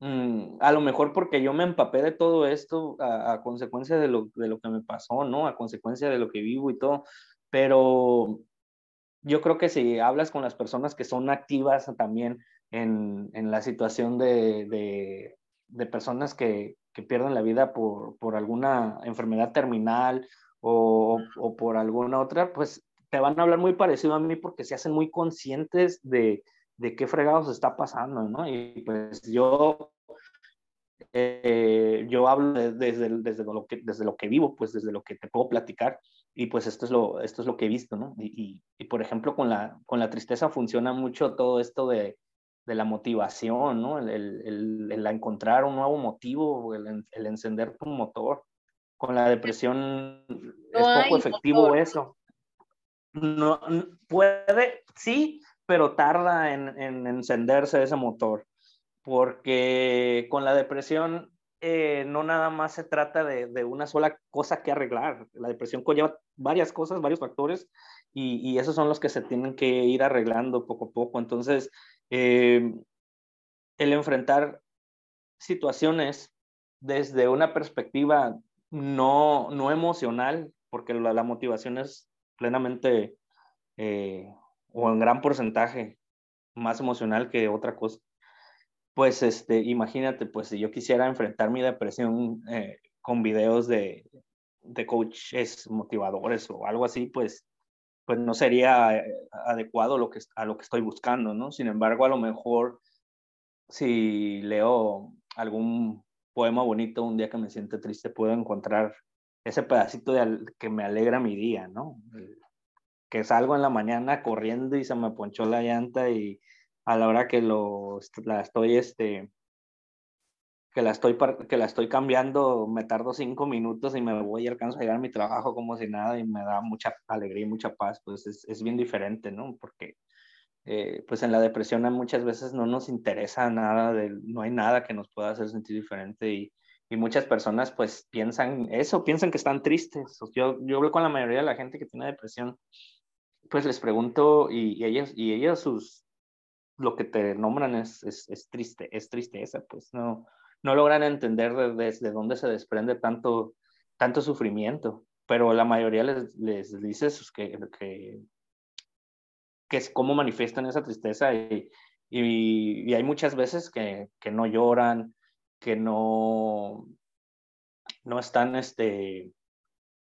Speaker 3: mm, a lo mejor porque yo me empapé de todo esto a, a consecuencia de lo, de lo que me pasó, ¿no? A consecuencia de lo que vivo y todo, pero yo creo que si hablas con las personas que son activas también en, en la situación de, de, de personas que, que, pierden la vida por, por alguna enfermedad terminal o, o, por alguna otra, pues te van a hablar muy parecido a mí porque se hacen muy conscientes de, de qué fregados está pasando, ¿no? Y pues yo, eh, yo hablo desde, desde, lo que, desde lo que vivo, pues desde lo que te puedo platicar y pues esto es lo, esto es lo que he visto, ¿no? Y, y, por ejemplo, con la, con la tristeza funciona mucho todo esto de, de la motivación, ¿no? El, el, el, encontrar un nuevo motivo, el, el, encender tu motor. Con la depresión no es poco efectivo motor. eso. No, puede, sí, pero tarda en, en encenderse ese motor, porque con la depresión eh, no nada más se trata de, de, una sola cosa que arreglar. La depresión conlleva varias cosas, varios factores, y, y, esos son los que se tienen que ir arreglando poco a poco. Entonces, eh, el enfrentar situaciones desde una perspectiva no, no emocional, porque la, motivación es plenamente eh, o en gran porcentaje más emocional que otra cosa pues este, imagínate, pues si yo quisiera enfrentar mi depresión eh, con videos de, de coaches motivadores o algo así, pues, pues no sería eh, adecuado lo que, a lo que estoy buscando, ¿no? Sin embargo, a lo mejor si leo algún poema bonito un día que me siente triste, puedo encontrar ese pedacito de, que me alegra mi día, ¿no? Que salgo en la mañana corriendo y se me ponchó la llanta y a la hora que lo, la estoy, este, que la estoy, que la estoy cambiando, me tardo cinco minutos y me voy y alcanzo a llegar a mi trabajo como si nada y me da mucha alegría y mucha paz, pues es, es bien diferente, ¿no? Porque eh, pues en la depresión muchas veces no nos interesa nada, de, no hay nada que nos pueda hacer sentir diferente y, y muchas personas pues piensan eso, piensan que están tristes. Yo, yo hablo con la mayoría de la gente que tiene depresión pues les pregunto y, ellas, y ellas sus, lo que te nombran es, es, triste, es tristeza, pues no, no logran entender desde dónde se desprende tanto, tanto sufrimiento, pero la mayoría les, les dice que, que, que es cómo manifiestan esa tristeza y, y, y hay muchas veces que, que, no lloran, que no, no están este,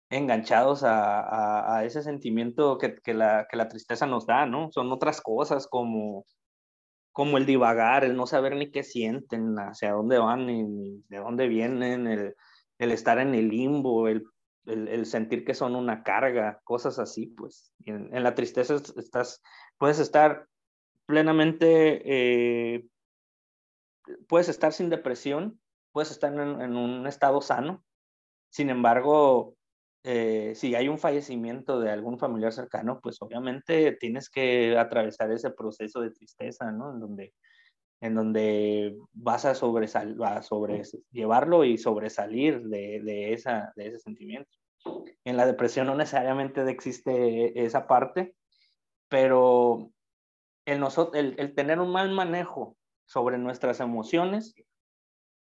Speaker 3: enganchados a, a, ese sentimiento que, que, la, que la tristeza nos da, ¿no? Son otras cosas como, como el divagar, el no saber ni qué sienten, hacia dónde van, ni, de dónde vienen, el, estar en el limbo, el, sentir que son una carga, cosas así, pues. En, en, la tristeza estás, puedes estar plenamente, eh, puedes estar sin depresión, puedes estar en, en un estado sano, sin embargo, eh, si hay un fallecimiento de algún familiar cercano, pues obviamente tienes que atravesar ese proceso de tristeza, ¿no? En donde, en donde vas a, sobresal, a llevarlo y sobresalir de, de, esa, de ese sentimiento. En la depresión no necesariamente existe esa parte, pero el, el, el tener un mal manejo sobre nuestras emociones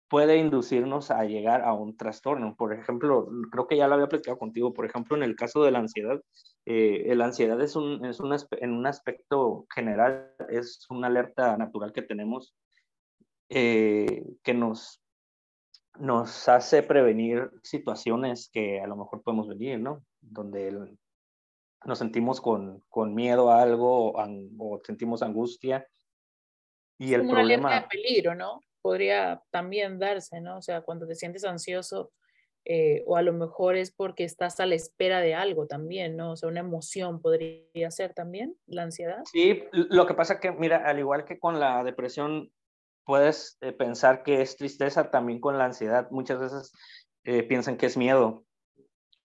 Speaker 3: puede inducirnos a llegar a un trastorno. Por ejemplo, creo que ya lo había platicado contigo, por ejemplo, en el caso de la ansiedad, eh, la ansiedad es, un, es un, en un aspecto general, es una alerta natural que tenemos eh, que nos, nos hace prevenir situaciones que a lo mejor podemos venir, ¿no? Donde nos sentimos con, con miedo a algo o, sentimos angustia.
Speaker 2: Y el problema... Una alerta de peligro, ¿no? Podría también darse, ¿no? O sea, cuando te sientes ansioso, eh, o a lo mejor es porque estás a la espera de algo también, ¿no? O sea, una emoción podría ser también la ansiedad.
Speaker 3: Sí, lo que pasa que, mira, al igual que con la depresión, puedes eh, pensar que es tristeza, también con la ansiedad muchas veces eh, piensan que es miedo,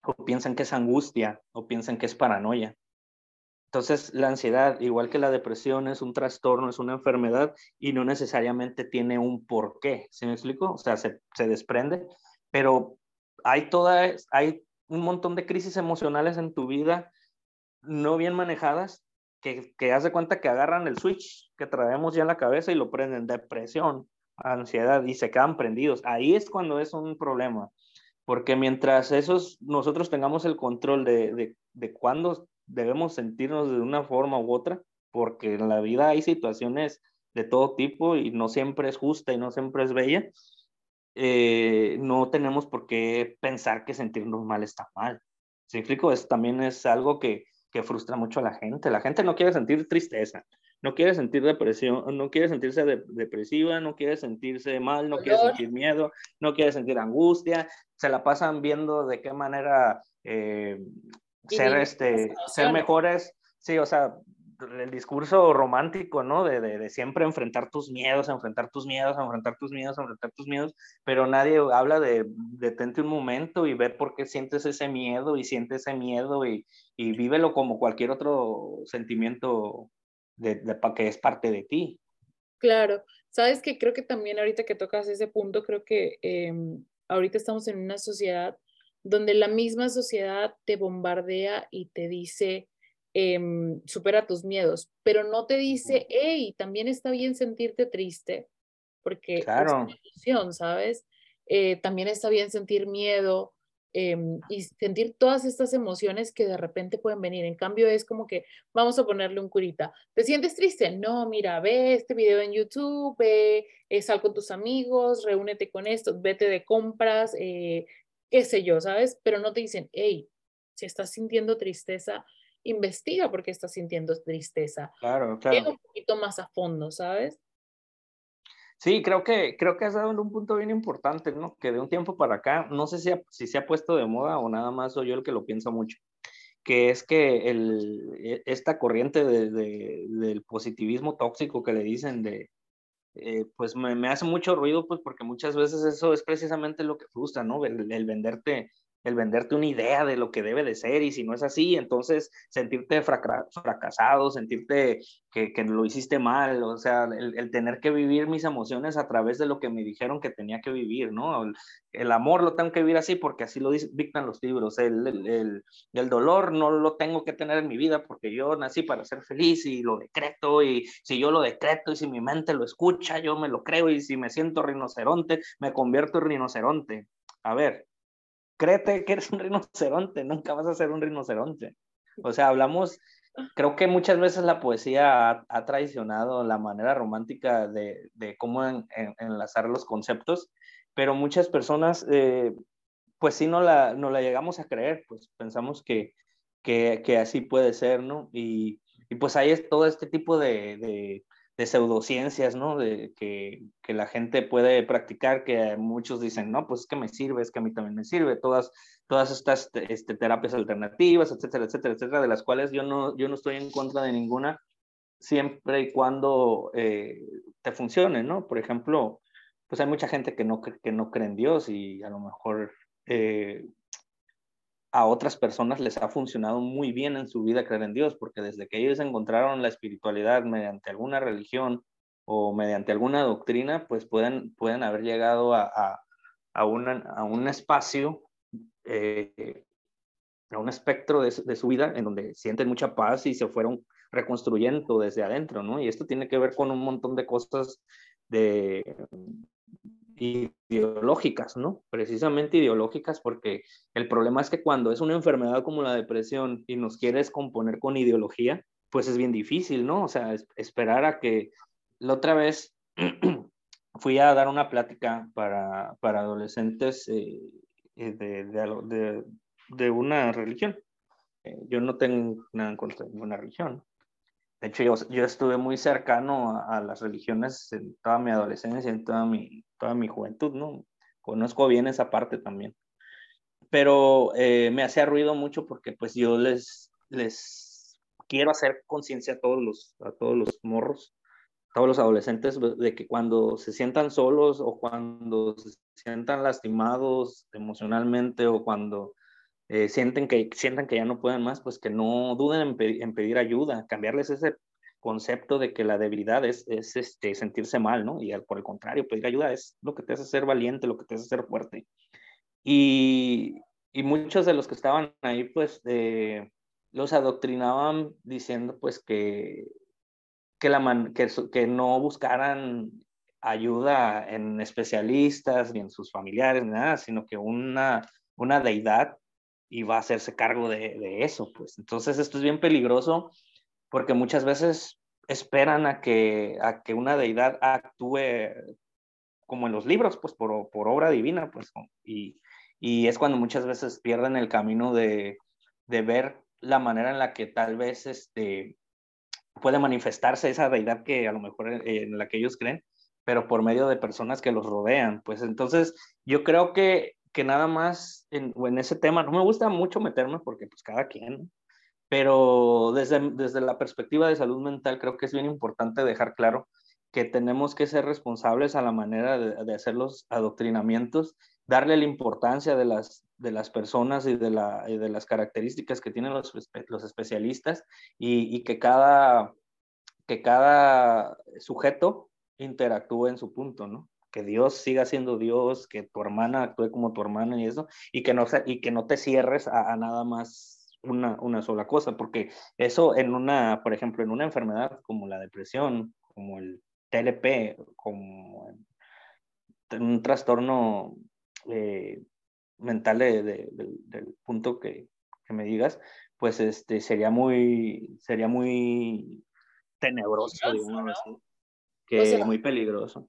Speaker 3: o piensan que es angustia, o piensan que es paranoia. Entonces, la ansiedad, igual que la depresión, es un trastorno, es una enfermedad y no necesariamente tiene un porqué. ¿Sí me explico? O sea, se, se desprende, pero hay toda, hay un montón de crisis emocionales en tu vida no bien manejadas que, que haz de cuenta que agarran el switch que traemos ya en la cabeza y lo prenden. Depresión, ansiedad y se quedan prendidos. Ahí es cuando es un problema. Porque mientras esos, nosotros tengamos el control de, de, de cuándo debemos sentirnos de una forma u otra, porque en la vida hay situaciones de todo tipo y no siempre es justa y no siempre es bella, eh, no tenemos por qué pensar que sentirnos mal está mal. ¿Sí explico? Es, también es algo que, que frustra mucho a la gente. La gente no quiere sentir tristeza, no quiere sentir depresión, no quiere sentirse depresiva, no quiere sentirse mal, no quiere sentir miedo, no quiere sentir angustia, se la pasan viendo de qué manera eh, ser, este, ser mejores, sí, o sea, el discurso romántico, ¿no? De, de, de, siempre enfrentar tus miedos, enfrentar tus miedos, enfrentar tus miedos, enfrentar tus miedos, pero nadie habla de detente un momento y ver por qué sientes ese miedo y sientes ese miedo y, y vívelo como cualquier otro sentimiento de, de, que es parte de ti.
Speaker 2: Claro, sabes que creo que también ahorita que tocas ese punto, creo que eh, ahorita estamos en una sociedad donde la misma sociedad te bombardea y te dice, em, supera tus miedos, pero no te dice, hey, también está bien sentirte triste, porque
Speaker 3: claro. es
Speaker 2: una emoción, ¿sabes? Eh, también está bien sentir miedo em, y sentir todas estas emociones que de repente pueden venir. En cambio, es como que vamos a ponerle un curita. ¿Te sientes triste? No, mira, ve este video en YouTube, ve, eh, sal con tus amigos, reúnete con esto, vete de compras, eh, qué sé yo, ¿sabes? Pero no te dicen, hey, si estás sintiendo tristeza, investiga por qué estás sintiendo tristeza.
Speaker 3: Claro, claro.
Speaker 2: un poquito más a fondo, ¿sabes?
Speaker 3: Sí, creo que, creo que has dado un punto bien importante, ¿no? Que de un tiempo para acá, no sé si, si se ha puesto de moda o nada más soy yo el que lo pienso mucho, que es que el, e, esta corriente de, de, del positivismo tóxico que le dicen de, eh, pues me, me, hace mucho ruido, pues porque muchas veces eso es precisamente lo que frustra, ¿no? El, el, venderte el venderte una idea de lo que debe de ser y si no es así, entonces sentirte fracasado, sentirte que, que, lo hiciste mal, o sea, el, tener que vivir mis emociones a través de lo que me dijeron que tenía que vivir, ¿no? El, amor lo tengo que vivir así porque así lo dictan los libros, el, el, el, dolor no lo tengo que tener en mi vida porque yo nací para ser feliz y lo decreto y si yo lo decreto y si mi mente lo escucha, yo me lo creo y si me siento rinoceronte, me convierto en rinoceronte. A ver, créete que eres un rinoceronte, nunca vas a ser un rinoceronte. O sea, hablamos, creo que muchas veces la poesía ha, traicionado la manera romántica de, de cómo enlazar los conceptos, pero muchas personas, eh, pues sí, no la, no la llegamos a creer, pues pensamos que, que, que así puede ser, ¿no? Y, y, pues ahí es todo este tipo de, de pseudociencias, ¿no? De que, que, la gente puede practicar, que muchos dicen, no, pues es que me sirve, es que a mí también me sirve, todas, todas estas este, terapias alternativas, etcétera, etcétera, etcétera, de las cuales yo no, yo no estoy en contra de ninguna, siempre y cuando eh, te funcione, ¿no? Por ejemplo, pues hay mucha gente que no, que no cree en Dios y a lo mejor eh, a otras personas les ha funcionado muy bien en su vida creer en Dios, porque desde que ellos encontraron la espiritualidad mediante alguna religión o mediante alguna doctrina, pues pueden, pueden haber llegado a, a, a, a un espacio, eh, a un espectro de, de, su vida en donde sienten mucha paz y se fueron reconstruyendo desde adentro, ¿no? Y esto tiene que ver con un montón de cosas de, ideológicas, ¿no? Precisamente ideológicas porque el problema es que cuando es una enfermedad como la depresión y nos quieres componer con ideología, pues es bien difícil, ¿no? O sea, esperar a que la otra vez fui a dar una plática para, para adolescentes eh, eh, de, de, una religión. Eh, yo no tengo nada en contra de ninguna religión, de hecho, yo, yo estuve muy cercano a, las religiones en toda mi adolescencia, en toda mi, toda mi juventud, ¿no? Conozco bien esa parte también. Pero eh, me hacía ruido mucho porque pues yo les, les quiero hacer conciencia a todos los, a todos los morros, a todos los adolescentes, de que cuando se sientan solos o cuando se sientan lastimados emocionalmente o cuando eh, sienten que, sientan que ya no pueden más, pues que no duden en, pedir ayuda, cambiarles ese concepto de que la debilidad es, es este, sentirse mal, ¿no? Y por el contrario, pedir ayuda es lo que te hace ser valiente, lo que te hace ser fuerte. Y, y muchos de los que estaban ahí, pues, eh, los adoctrinaban diciendo, pues, que, que, la que, que no buscaran ayuda en especialistas ni en sus familiares, nada, sino que una, una deidad y va a hacerse cargo de, eso, pues. Entonces esto es bien peligroso porque muchas veces esperan a que, a que una deidad actúe como en los libros, pues por, por obra divina, pues. Y, y, es cuando muchas veces pierden el camino de, de ver la manera en la que tal vez este, puede manifestarse esa deidad que a lo mejor en la que ellos creen, pero por medio de personas que los rodean. Pues entonces yo creo que que nada más en, en ese tema, no me gusta mucho meterme porque pues cada quien, pero desde, desde la perspectiva de salud mental creo que es bien importante dejar claro que tenemos que ser responsables a la manera de, de hacer los adoctrinamientos, darle la importancia de las, de las personas y de, la, de las características que tienen los, los especialistas y, y, que, cada, que cada sujeto interactúe en su punto, ¿no? Que Dios siga siendo Dios, que tu hermana actúe como tu hermana y eso, y que no, y que no te cierres a, nada más una, una, sola cosa, porque eso en una, por ejemplo, en una enfermedad como la depresión, como el TLP, como un trastorno eh, mental del punto que, que, me digas, pues este, sería muy, sería muy tenebroso, digamos que muy peligroso.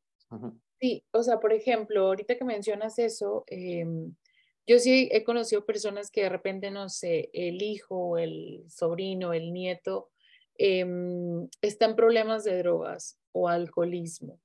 Speaker 2: Sí, o sea, por ejemplo, ahorita que mencionas eso, em, yo sí he conocido personas que de repente, no sé, el hijo, el sobrino, el nieto, eh, está en problemas de drogas o alcoholismo.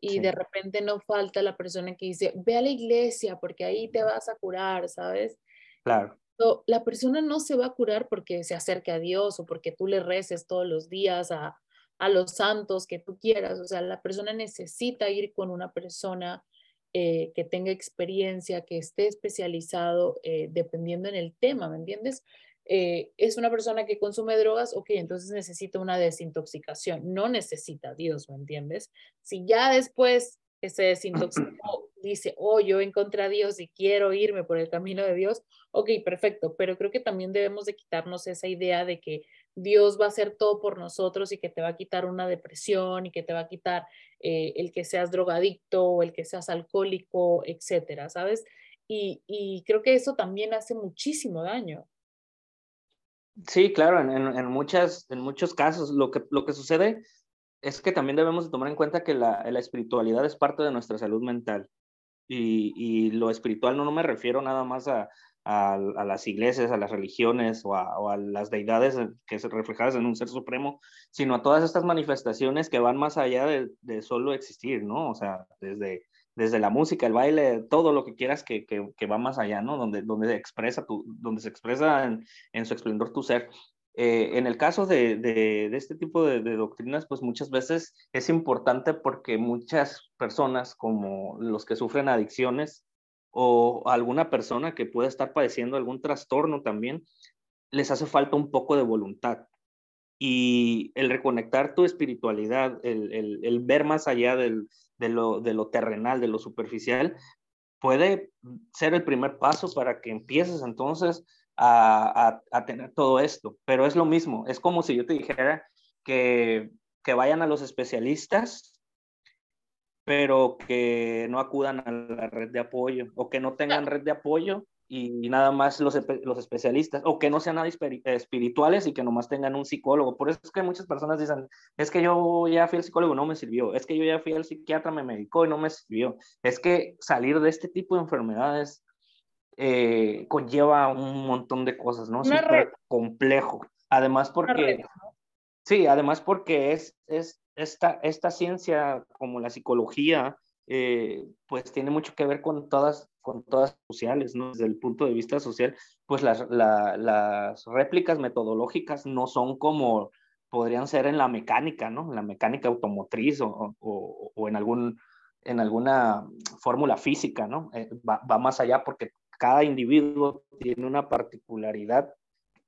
Speaker 2: Y de repente no falta la persona que dice, ve a la iglesia porque ahí te vas a curar, ¿sabes?
Speaker 3: Claro.
Speaker 2: la persona no se va a curar porque se acerque a Dios o porque tú le reces todos los días a, a los santos que tú quieras. O sea, la persona necesita ir con una persona eh, que tenga experiencia, que esté especializado eh, dependiendo en el tema, ¿me entiendes? Eh, es una persona que consume drogas, ok, entonces necesita una desintoxicación, no necesita Dios, ¿me entiendes? Si ya después se desintoxicó, dice, oh, yo encontré a Dios y quiero irme por el camino de Dios, ok, perfecto, pero creo que también debemos de quitarnos esa idea de que Dios va a hacer todo por nosotros y que te va a quitar una depresión y que te va a quitar eh, el que seas drogadicto o el que seas alcohólico, etcétera, ¿sabes? Y, creo que eso también hace muchísimo daño.
Speaker 3: Sí, claro, en, en, en muchos casos lo que, lo que sucede es que también debemos tomar en cuenta que la, la espiritualidad es parte de nuestra salud mental. Y, y, lo espiritual no, no me refiero nada más a, a, a las iglesias, a las religiones o a, o a, las deidades que se reflejadas en un ser supremo, sino a todas estas manifestaciones que van más allá de, de solo existir, ¿no? O sea, desde desde la música, el baile, todo lo que quieras que, que, que va más allá, ¿no? Donde, donde, expresa tu, donde se expresa en, en su esplendor tu ser. Eh, en el caso de, de, de este tipo de, de, doctrinas, pues muchas veces es importante porque muchas personas, como los que sufren adicciones o alguna persona que pueda estar padeciendo algún trastorno también, les hace falta un poco de voluntad. Y el reconectar tu espiritualidad, el, el, ver más allá del, de lo, de lo terrenal, de lo superficial, puede ser el primer paso para que empieces entonces a, a, tener todo esto. Pero es lo mismo, es como si yo te dijera que, que vayan a los especialistas, pero que no acudan a la red de apoyo o que no tengan red de apoyo y nada más los, los especialistas, o que no sean nada espirituales y que nomás tengan un psicólogo. Por eso es que muchas personas dicen, es que yo ya fui al psicólogo no me sirvió, es que yo ya fui al psiquiatra, me medicó y no me sirvió. Es que salir de este tipo de enfermedades eh, conlleva un montón de cosas, ¿no? Súper complejo. Además porque... Sí, además porque es, es esta, esta ciencia como la psicología, eh, pues tiene mucho que ver con todas, con todas sociales, ¿no? Desde el punto de vista social, pues las, la, las réplicas metodológicas no son como podrían ser en la mecánica, ¿no? En la mecánica automotriz o, o, o en, algún, en alguna fórmula física, ¿no? Eh, va, va más allá porque cada individuo tiene una particularidad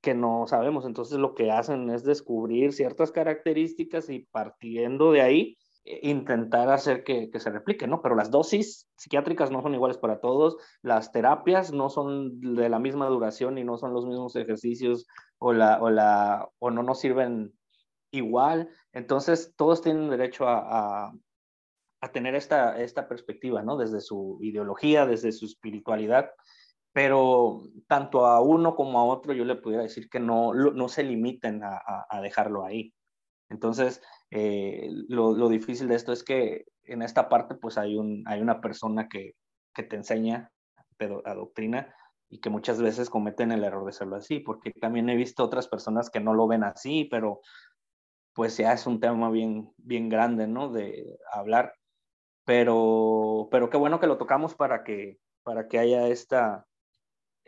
Speaker 3: que no sabemos. Entonces lo que hacen es descubrir ciertas características y partiendo de ahí, intentar hacer que, que, se replique, ¿no? Pero las dosis psiquiátricas no son iguales para todos, las terapias no son de la misma duración y no son los mismos ejercicios o, la, o, la, o no nos sirven igual. Entonces, todos tienen derecho a, a, a tener esta, esta perspectiva, ¿no? Desde su ideología, desde su espiritualidad, pero tanto a uno como a otro yo le pudiera decir que no, no se limiten a, a dejarlo ahí. Entonces, eh, lo, lo, difícil de esto es que en esta parte pues hay, un, hay una persona que, que te enseña a doctrina y que muchas veces cometen el error de hacerlo así, porque también he visto otras personas que no lo ven así, pero pues ya es un tema bien, bien grande, ¿no? De hablar, pero, pero qué bueno que lo tocamos para que, para que haya esta,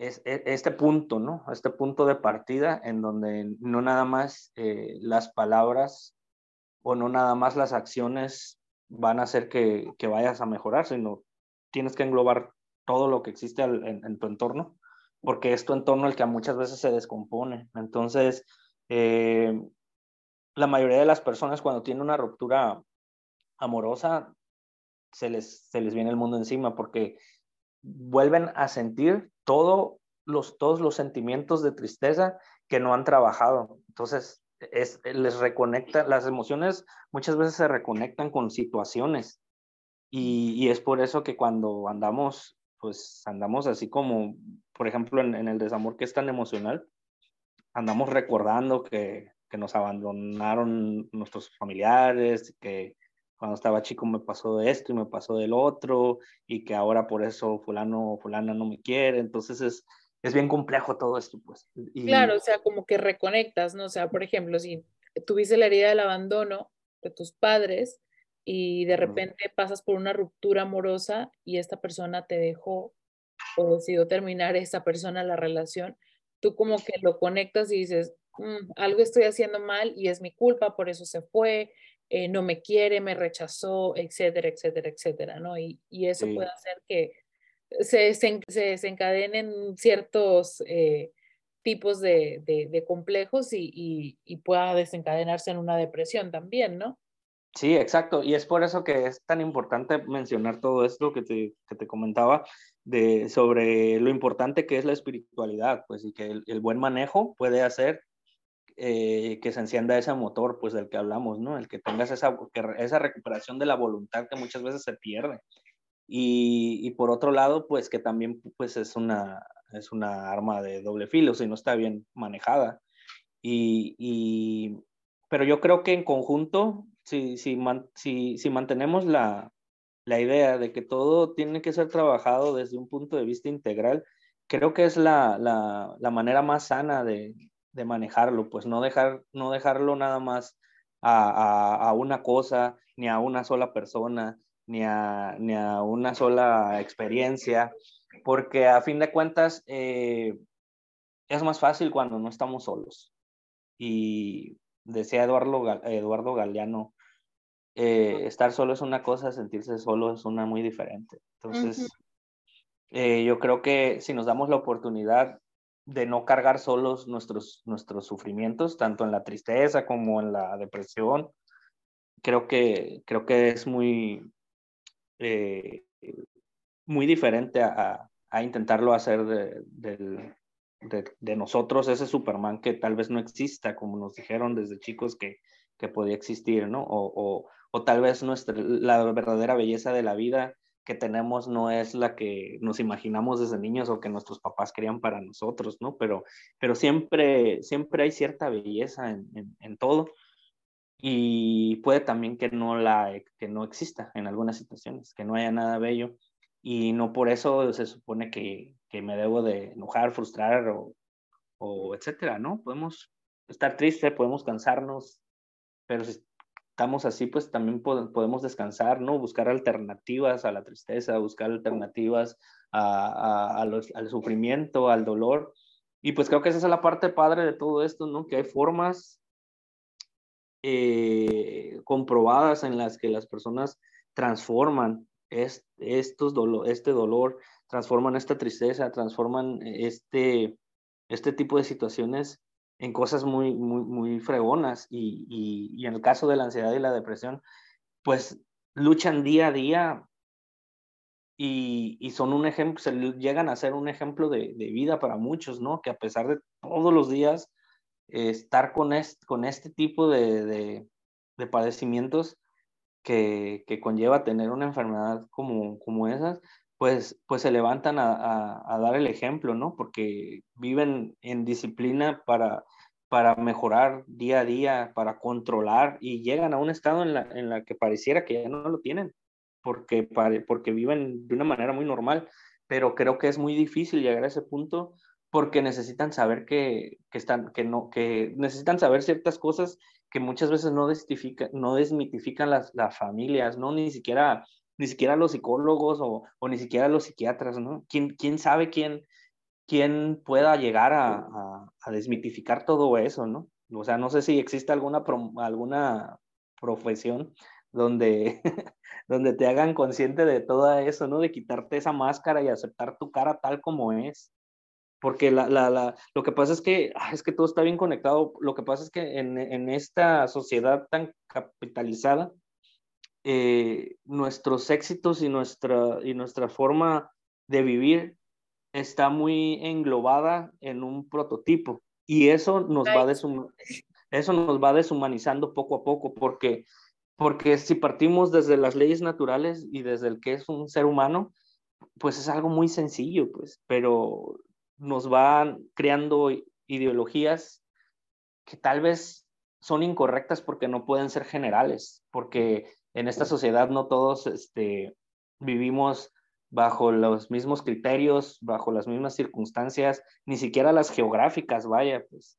Speaker 3: es, es, este punto, ¿no? Este punto de partida en donde no nada más eh, las palabras o no nada más las acciones van a hacer que, que vayas a mejorar, sino tienes que englobar todo lo que existe en, tu entorno, porque es tu entorno el que muchas veces se descompone. Entonces, eh, la mayoría de las personas cuando tienen una ruptura amorosa, se les, se les viene el mundo encima porque vuelven a sentir todo los, todos los sentimientos de tristeza que no han trabajado. Entonces, es, les reconecta, las emociones muchas veces se reconectan con situaciones y, y, es por eso que cuando andamos, pues andamos así como, por ejemplo, en, en el desamor que es tan emocional, andamos recordando que, que, nos abandonaron nuestros familiares, que cuando estaba chico me pasó de esto y me pasó del otro y que ahora por eso fulano o fulana no me quiere, entonces es, es bien complejo todo esto, pues.
Speaker 2: Y... Claro, o sea, como que reconectas, ¿no? O sea, por ejemplo, si tuviste la herida del abandono de tus padres y de repente pasas por una ruptura amorosa y esta persona te dejó o decidió terminar esa persona la relación, tú como que lo conectas y dices, mm, algo estoy haciendo mal y es mi culpa, por eso se fue, eh, no me quiere, me rechazó, etcétera, etcétera, etcétera, ¿no? Y, y eso puede hacer que se, se, desencadenen ciertos eh, tipos de, de, complejos y, y, y, pueda desencadenarse en una depresión también, ¿no?
Speaker 3: Sí, exacto. Y es por eso que es tan importante mencionar todo esto que te, que te comentaba de, sobre lo importante que es la espiritualidad, pues, y que el, el buen manejo puede hacer eh, que se encienda ese motor, pues del que hablamos, ¿no? El que tengas esa, esa recuperación de la voluntad que muchas veces se pierde. Y, y, por otro lado, pues que también pues es una, es una arma de doble filo si no está bien manejada. Y, y pero yo creo que en conjunto, si, si, si, si mantenemos la, la idea de que todo tiene que ser trabajado desde un punto de vista integral, creo que es la, la, la manera más sana de, de manejarlo, pues no, dejar, no dejarlo nada más a, a, una cosa, ni a una sola persona, ni a, ni a una sola experiencia, porque a fin de cuentas eh, es más fácil cuando no estamos solos. Y decía Eduardo, Eduardo Galeano, eh, estar solo es una cosa, sentirse solo es una muy diferente. Entonces, eh, yo creo que si nos damos la oportunidad de no cargar solos nuestros, nuestros sufrimientos, tanto en la tristeza como en la depresión. Creo que, creo que es muy, eh, muy diferente a, intentarlo hacer de, nosotros, ese Superman que tal vez no exista, como nos dijeron desde chicos que, que podía existir, ¿no? O, o, o tal vez nuestra, la verdadera belleza de la vida que tenemos no es la que nos imaginamos desde niños o que nuestros papás querían para nosotros, ¿no? Pero, pero siempre, siempre hay cierta belleza en, en, todo y puede también que no, la, que no exista en algunas situaciones, que no haya nada bello y no por eso se supone que, que me debo de enojar, frustrar o, o etcétera, ¿no? Podemos estar tristes, podemos cansarnos, pero si estamos así, pues también podemos descansar, ¿no? Buscar alternativas a la tristeza, buscar alternativas a, al sufrimiento, al dolor. Y pues creo que esa es la parte padre de todo esto, ¿no? Que hay formas eh, comprobadas en las que las personas transforman estos este dolor, transforman esta tristeza, transforman este, este tipo de situaciones en cosas muy, muy, muy fregonas y, y, en el caso de la ansiedad y la depresión, pues luchan día a día y, y son un ejemplo, se llegan a ser un ejemplo de, de, vida para muchos, ¿no? Que a pesar de todos los días estar con este, con este tipo de, de, de padecimientos que, que, conlleva tener una enfermedad como, como esas, pues, pues se levantan a, a, dar el ejemplo, ¿no? Porque viven en disciplina para, para mejorar día a día, para controlar y llegan a un estado en la, en la que pareciera que ya no lo tienen, porque, porque viven de una manera muy normal, pero creo que es muy difícil llegar a ese punto porque necesitan saber que, que, están, que, no, que necesitan saber ciertas cosas que muchas veces no, no desmitifican las, las familias, ¿no? Ni siquiera ni siquiera los psicólogos o, ni siquiera los psiquiatras, ¿no? ¿Quién, quién sabe quién, quién pueda llegar a, desmitificar todo eso, ¿no? O sea, no sé si existe alguna, alguna profesión donde, donde te hagan consciente de todo eso, ¿no? De quitarte esa máscara y aceptar tu cara tal como es. Porque la, la, lo que pasa es que, ah, es que todo está bien conectado. Lo que pasa es que en, en esta sociedad tan capitalizada, eh, nuestros éxitos y nuestra, y nuestra forma de vivir está muy englobada en un prototipo y eso nos va eso nos va deshumanizando poco a poco porque porque si partimos desde las leyes naturales y desde el que es un ser humano pues es algo muy sencillo pues pero nos van creando ideologías que tal vez son incorrectas porque no pueden ser generales porque en esta sociedad no todos este, vivimos bajo los mismos criterios, bajo las mismas circunstancias, ni siquiera las geográficas, vaya, pues.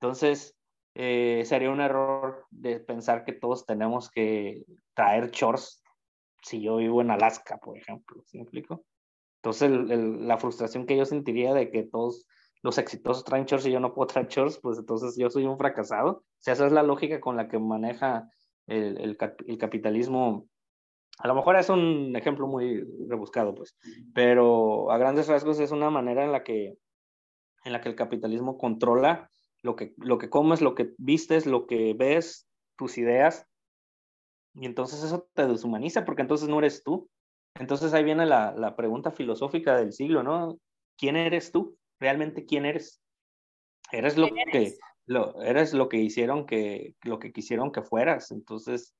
Speaker 3: Entonces, eh, sería un error de pensar que todos tenemos que traer shorts si yo vivo en Alaska, por ejemplo, ¿sí me explico? Entonces, la frustración que yo sentiría de que todos los exitosos traen shorts y yo no puedo traer shorts, pues entonces yo soy un fracasado. O sea, esa es la lógica con la que maneja el, el, el capitalismo a lo mejor es un ejemplo muy rebuscado, pues, pero a grandes rasgos es una manera en la que, en la que el capitalismo controla lo que, lo que comes, lo que vistes, lo que ves, tus ideas, y entonces eso te deshumaniza porque entonces no eres tú. Entonces ahí viene la, la pregunta filosófica del siglo, ¿no? ¿Quién eres tú? ¿Realmente quién eres? Eres lo que lo, eres lo que hicieron que lo que quisieron que fueras. Entonces,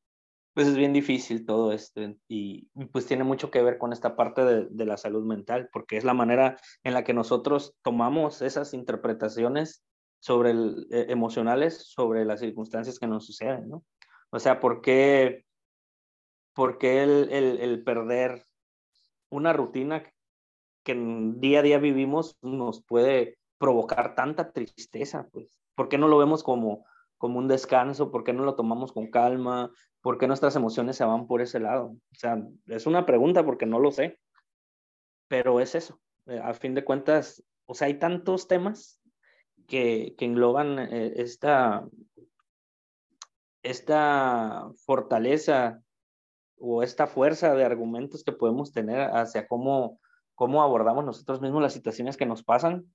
Speaker 3: pues es bien difícil todo esto y, pues tiene mucho que ver con esta parte de, de, la salud mental, porque es la manera en la que nosotros tomamos esas interpretaciones sobre eh, emocionales sobre las circunstancias que nos suceden, ¿no? O sea, ¿por qué, por qué el, el, el, perder una rutina que día a día vivimos nos puede provocar tanta tristeza? Pues, ¿por qué no lo vemos como, como un descanso? ¿Por qué no lo tomamos con calma? ¿Por qué nuestras emociones se van por ese lado? O sea, es una pregunta porque no lo sé, pero es eso. Eh, a fin de cuentas, o sea, hay tantos temas que, que engloban eh, esta, esta fortaleza o esta fuerza de argumentos que podemos tener hacia cómo, cómo abordamos nosotros mismos las situaciones que nos pasan,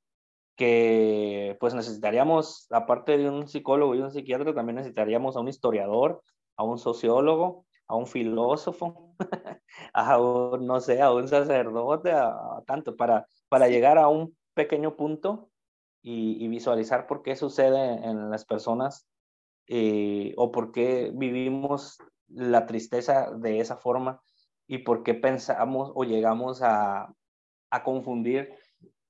Speaker 3: que pues necesitaríamos, aparte de un psicólogo y un psiquiatra, también necesitaríamos a un historiador, a un sociólogo, a un filósofo, a un, no sé, a un sacerdote, a, a tanto, para, para llegar a un pequeño punto y, y, visualizar por qué sucede en las personas eh, o por qué vivimos la tristeza de esa forma y por qué pensamos o llegamos a, a confundir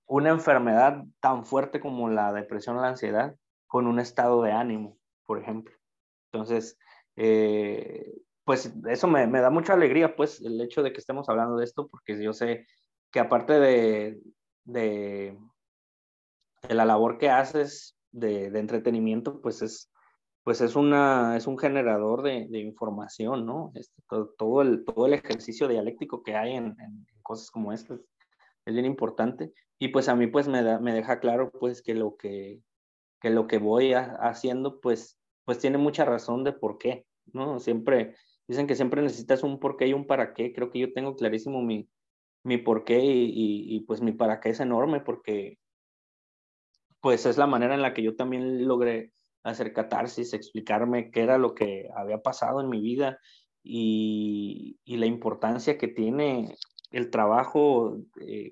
Speaker 3: una enfermedad tan fuerte como la depresión o la ansiedad con un estado de ánimo, por ejemplo. Entonces, eh, pues eso me, me, da mucha alegría, pues, el hecho de que estemos hablando de esto, porque yo sé que aparte de, de, la labor que haces de, entretenimiento, pues es, pues es, una, es un generador de, información, ¿no? Este, todo, el, todo el ejercicio dialéctico que hay en, cosas como estas es bien importante. Y pues a mí pues me, da, me deja claro pues que lo que, que, lo que voy haciendo pues pues tiene mucha razón de por qué, ¿no? Siempre, dicen que siempre necesitas un por qué y un para qué. Creo que yo tengo clarísimo mi, mi por qué y, y, y, pues mi para qué es enorme porque pues es la manera en la que yo también logré hacer catarsis, explicarme qué era lo que había pasado en mi vida y, y la importancia que tiene el trabajo eh,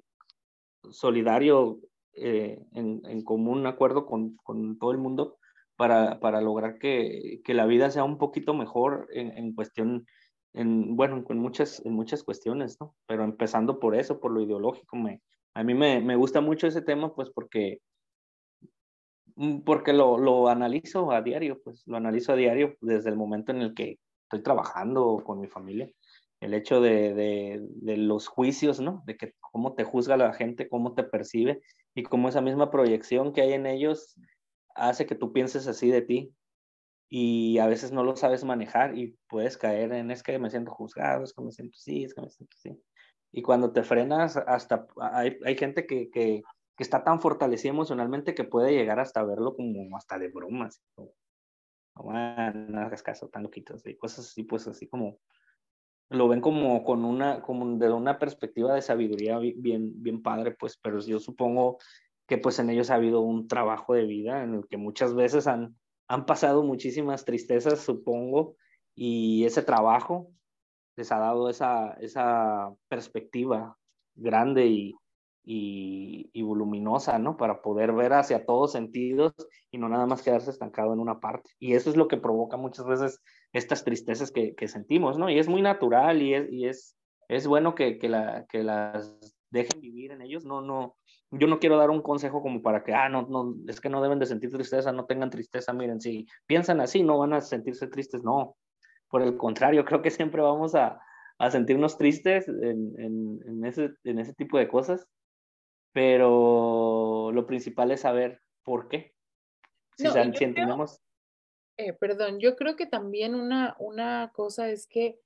Speaker 3: solidario eh, en, en, común acuerdo con, con todo el mundo para, para lograr que, que, la vida sea un poquito mejor en, en cuestión, en, bueno, en muchas, en muchas cuestiones, ¿no? Pero empezando por eso, por lo ideológico, me, a mí me, me gusta mucho ese tema, pues porque, mm, porque lo, lo analizo a diario, pues lo analizo a diario desde el momento en el que estoy trabajando con mi familia. El hecho de, de, de los juicios, ¿no? De que cómo te juzga la gente, cómo te percibe y cómo esa misma proyección que hay en ellos hace que tú pienses así de ti y a veces no lo sabes manejar y puedes caer en es que me siento juzgado, es que me siento así, es que me siento así. Y cuando te frenas, hasta hay, hay gente que, que, que, está tan fortalecida emocionalmente que puede llegar hasta verlo como hasta de bromas. No, no hagas caso, tan loquitos y cosas así, pues así como lo ven como con una, como de una perspectiva de sabiduría bien, bien padre, pues, pero yo supongo que pues en ellos ha habido un trabajo de vida en el que muchas veces han, han pasado muchísimas tristezas, supongo, y ese trabajo les ha dado esa, esa perspectiva grande y, y, y, voluminosa, ¿no? Para poder ver hacia todos sentidos y no nada más quedarse estancado en una parte. Y eso es lo que provoca muchas veces estas tristezas que, que sentimos, ¿no? Y es muy natural y es, y es, es bueno que, que, la, que las dejen vivir en ellos, no, no, yo no quiero dar un consejo como para que, ah, no, no, es que no deben de sentir tristeza, no tengan tristeza, miren, si piensan así, no van a sentirse tristes, no, por el contrario, creo que siempre vamos a, a sentirnos tristes en, en, en, ese, en ese tipo de cosas, pero lo principal es saber por qué. Si,
Speaker 2: no. Creo, eh, perdón, yo creo que también una, una cosa es que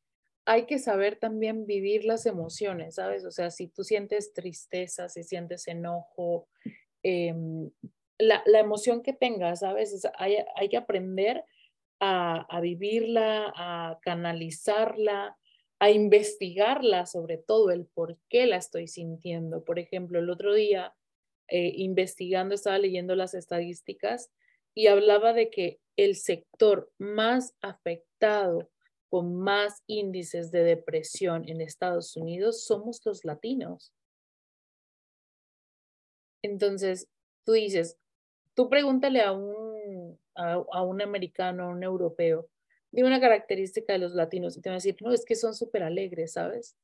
Speaker 2: hay que saber también vivir las emociones, ¿sabes? O sea, si tú sientes tristeza, si sientes enojo, eh, la, la, emoción que tengas, ¿sabes? hay, hay, que aprender a, a vivirla, a canalizarla, a investigarla sobre todo, el por qué la estoy sintiendo. Por ejemplo, el otro día, eh, investigando, estaba leyendo las estadísticas y hablaba de que el sector más afectado con más índices de depresión en Estados Unidos somos los latinos. Entonces, tú dices, tú pregúntale a un, a, un americano, a un europeo, dime una característica de los latinos y te van a decir, no, es que son súper alegres, ¿sabes?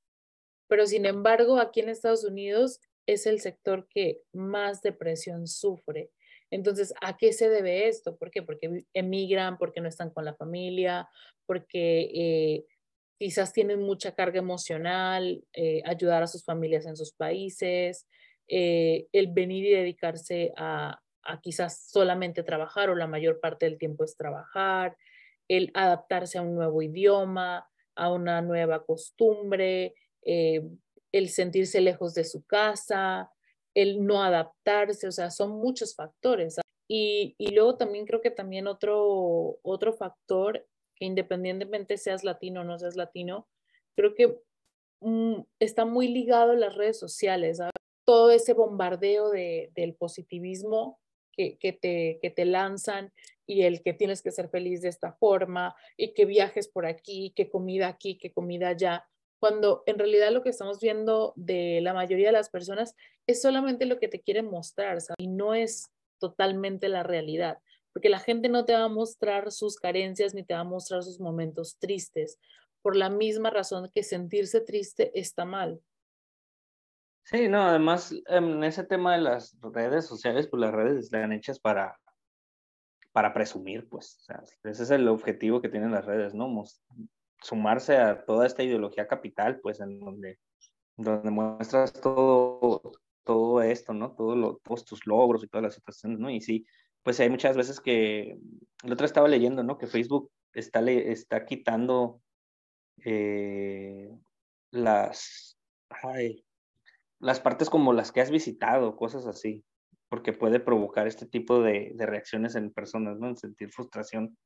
Speaker 2: Pero sin embargo, aquí en Estados Unidos es el sector que más depresión sufre. Entonces, ¿a qué se debe esto? ¿Por qué? Porque emigran, porque no están con la familia, porque eh, quizás tienen mucha carga emocional, eh, ayudar a sus familias en sus países, eh, el venir y dedicarse a, a quizás solamente trabajar o la mayor parte del tiempo es trabajar, el adaptarse a un nuevo idioma, a una nueva costumbre, el sentirse lejos de su casa, el no adaptarse, o sea, son muchos factores. Y, y, luego también creo que también otro, otro factor, que independientemente seas latino o no seas latino, creo que mm, está muy ligado a las redes sociales, todo ese bombardeo de, del positivismo que, que, te, que te lanzan y el que tienes que ser feliz de esta forma y que viajes por aquí, que comida aquí, que comida allá cuando en realidad lo que estamos viendo de la mayoría de las personas es solamente lo que te quieren mostrar, y no es totalmente la realidad, porque la gente no te va a mostrar sus carencias ni te va a mostrar sus momentos tristes, por la misma razón que sentirse triste está mal.
Speaker 3: Sí, no, además en ese tema de las redes sociales, pues las redes están hechas para, para presumir, pues, ese es el objetivo que tienen las redes, ¿no? Sumarse a toda esta ideología capital, pues en donde, donde muestras todo, todo esto, ¿no? Todo lo, todos tus logros y todas las situaciones, ¿no? Y sí, pues hay muchas veces que, el otro estaba leyendo, ¿no? Que Facebook está, le, está quitando eh, las, las partes como las que has visitado, cosas así, porque puede provocar este tipo de, de reacciones en personas, ¿no? En sentir frustración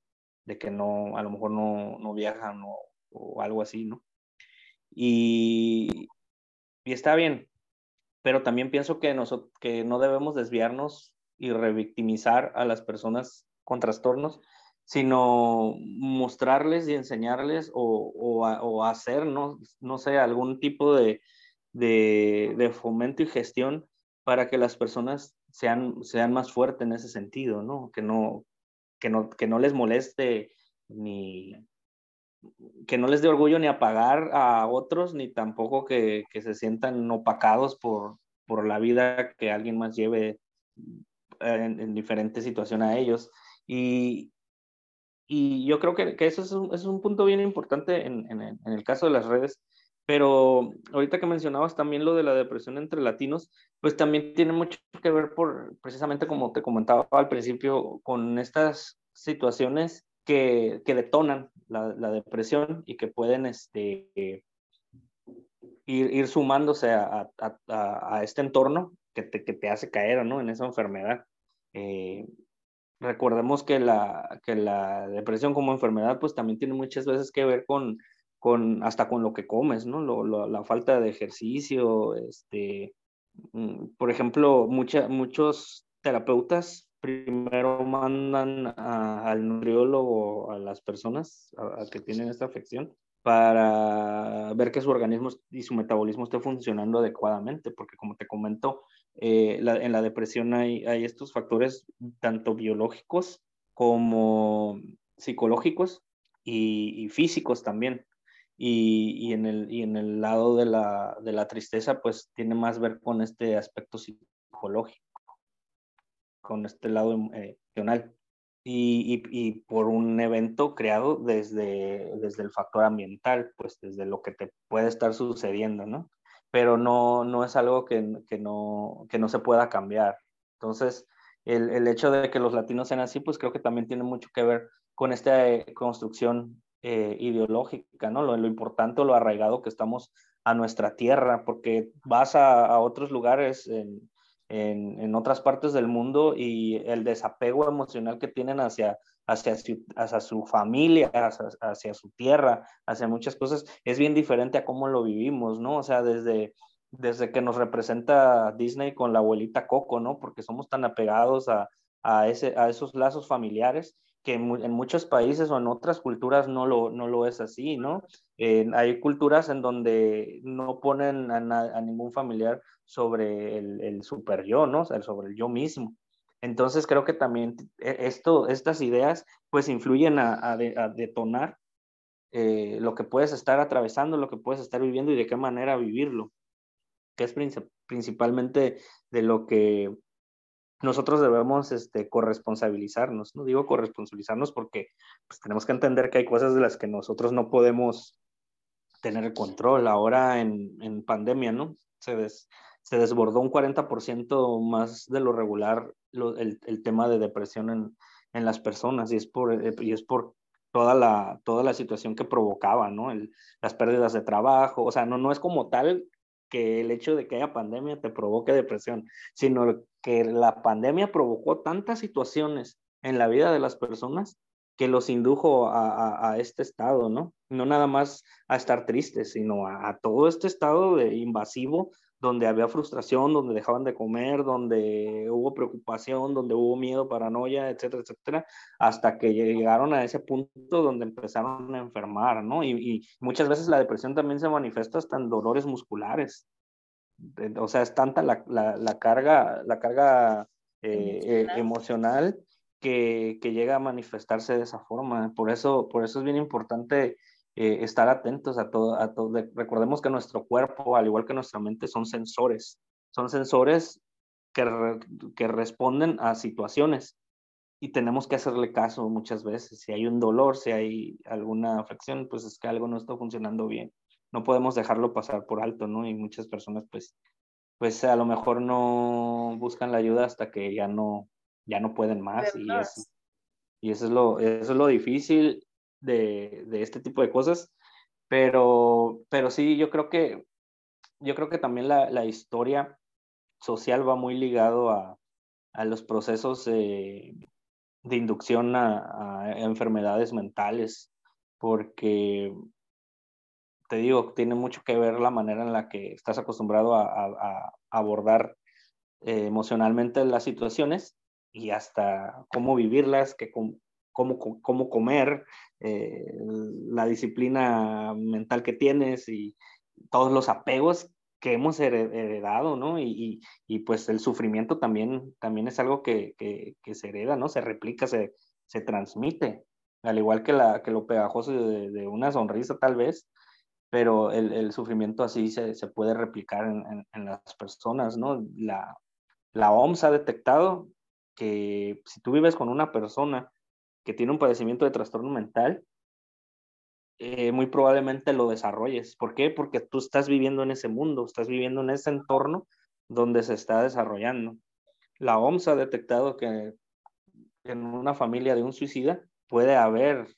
Speaker 3: de que no, a lo mejor no, no viajan o, algo así, ¿no? Y, y está bien, pero también pienso que, nosotros, que no debemos desviarnos y revictimizar a las personas con trastornos, sino mostrarles y enseñarles o, o, o hacer, ¿no? no sé, algún tipo de, de, de, fomento y gestión para que las personas sean, sean más fuertes en ese sentido, ¿no? Que no, que no, que no les moleste ni, que no les dé orgullo ni apagar a otros, ni tampoco que, que se sientan opacados por, por la vida que alguien más lleve en, en diferente situación a ellos. Y, y yo creo que, que eso es un, es un, punto bien importante en, en, en, el caso de las redes, pero ahorita que mencionabas también lo de la depresión entre latinos, pues también tiene mucho que ver por, precisamente como te comentaba al principio, con estas situaciones que, que detonan la, depresión y que pueden este, ir, ir sumándose a, a, a, este entorno que te, que te hace caer ¿no? en esa enfermedad. Eh, recordemos que la, que la depresión como enfermedad pues también tiene muchas veces que ver con, con hasta con lo que comes, ¿no? La falta de ejercicio, este, mm, por ejemplo, muchos terapeutas primero mandan al nutriólogo a las personas a, que tienen esta afección para ver que su organismo y su metabolismo esté funcionando adecuadamente, porque como te comento, eh, en la depresión hay, hay estos factores tanto biológicos como psicológicos y físicos también. Y, y, en el, y en el lado de la, de la tristeza, pues tiene más ver con este aspecto psicológico con este lado emocional. Y, y, y, por un evento creado desde, desde el factor ambiental, pues desde lo que te puede estar sucediendo, ¿no? Pero no, no es algo que, que, no, que no se pueda cambiar. Entonces, el, el, hecho de que los latinos sean así, pues creo que también tiene mucho que ver con esta eh, construcción eh, ideológica, ¿no? Lo, lo importante lo arraigado que estamos a nuestra tierra, porque vas a, a otros lugares en, en, en, otras partes del mundo y el desapego emocional que tienen hacia, hacia su, hacia su familia, hacia, su tierra, hacia muchas cosas, es bien diferente a cómo lo vivimos, ¿no? O sea, desde, desde que nos representa Disney con la abuelita Coco, ¿no? Porque somos tan apegados a, a, ese, a esos lazos familiares que en, muchos países o en otras culturas no lo, no lo es así, ¿no? hay culturas en donde no ponen a, ningún familiar sobre el, el, super yo, ¿no? Sobre el yo mismo. Entonces creo que también e, esto, estas ideas pues influyen a, detonar eh, lo que puedes estar atravesando, lo que puedes estar viviendo y de qué manera vivirlo, que es principalmente de lo que nosotros debemos este, corresponsabilizarnos, no digo corresponsabilizarnos porque pues, tenemos que entender que hay cosas de las que nosotros no podemos tener control. Ahora en, en pandemia, ¿no? Se, se desbordó un 40% más de lo regular el, el, tema de depresión en, en, las personas y es por, eh, y es por toda, la, toda la situación que provocaba, ¿no? El, las pérdidas de trabajo, o sea, no, no es como tal que el hecho de que haya pandemia te provoque depresión, sino que la pandemia provocó tantas situaciones en la vida de las personas que los indujo a, a, este estado, ¿no? No nada más a estar tristes, sino a, a, todo este estado de invasivo donde había frustración, donde dejaban de comer, donde hubo preocupación, donde hubo miedo, paranoia, etcétera, etcétera, hasta que llegaron a ese punto donde empezaron a enfermar, ¿no? Y, y muchas veces la depresión también se manifiesta hasta en dolores musculares. O sea, es tanta la, la, la carga, la carga eh, eh, emocional, que, que, llega a manifestarse de esa forma. Por eso, por eso es bien importante eh, estar atentos a todo, a todo. Recordemos que nuestro cuerpo, al igual que nuestra mente, son sensores. Son sensores que, que responden a situaciones y tenemos que hacerle caso muchas veces. Si hay un dolor, si hay alguna afección, pues es que algo no está funcionando bien. No podemos dejarlo pasar por alto, ¿no? Y muchas personas, pues, pues a lo mejor no buscan la ayuda hasta que ya no, ya no pueden más. Y eso, y eso es lo, eso es lo difícil de, de, este tipo de cosas, pero, pero sí, yo creo que, yo creo que también la, la historia social va muy ligado a, a los procesos de inducción a, enfermedades mentales, porque te digo, tiene mucho que ver la manera en la que estás acostumbrado a, abordar eh, emocionalmente las situaciones y hasta cómo vivirlas, que, cómo, cómo comer, eh, la disciplina mental que tienes y todos los apegos que hemos heredado, ¿no? Y, y, pues el sufrimiento también, también es algo que, que, que, se hereda, ¿no? Se replica, se, se transmite, al igual que, la, que lo pegajoso de, de una sonrisa tal vez, pero el, el sufrimiento así se, se puede replicar en, en, en, las personas, ¿no? La, la OMS ha detectado que si tú vives con una persona que tiene un padecimiento de trastorno mental, eh, muy probablemente lo desarrolles. ¿Por qué? Porque tú estás viviendo en ese mundo, estás viviendo en ese entorno donde se está desarrollando. La OMS ha detectado que en una familia de un suicida puede haber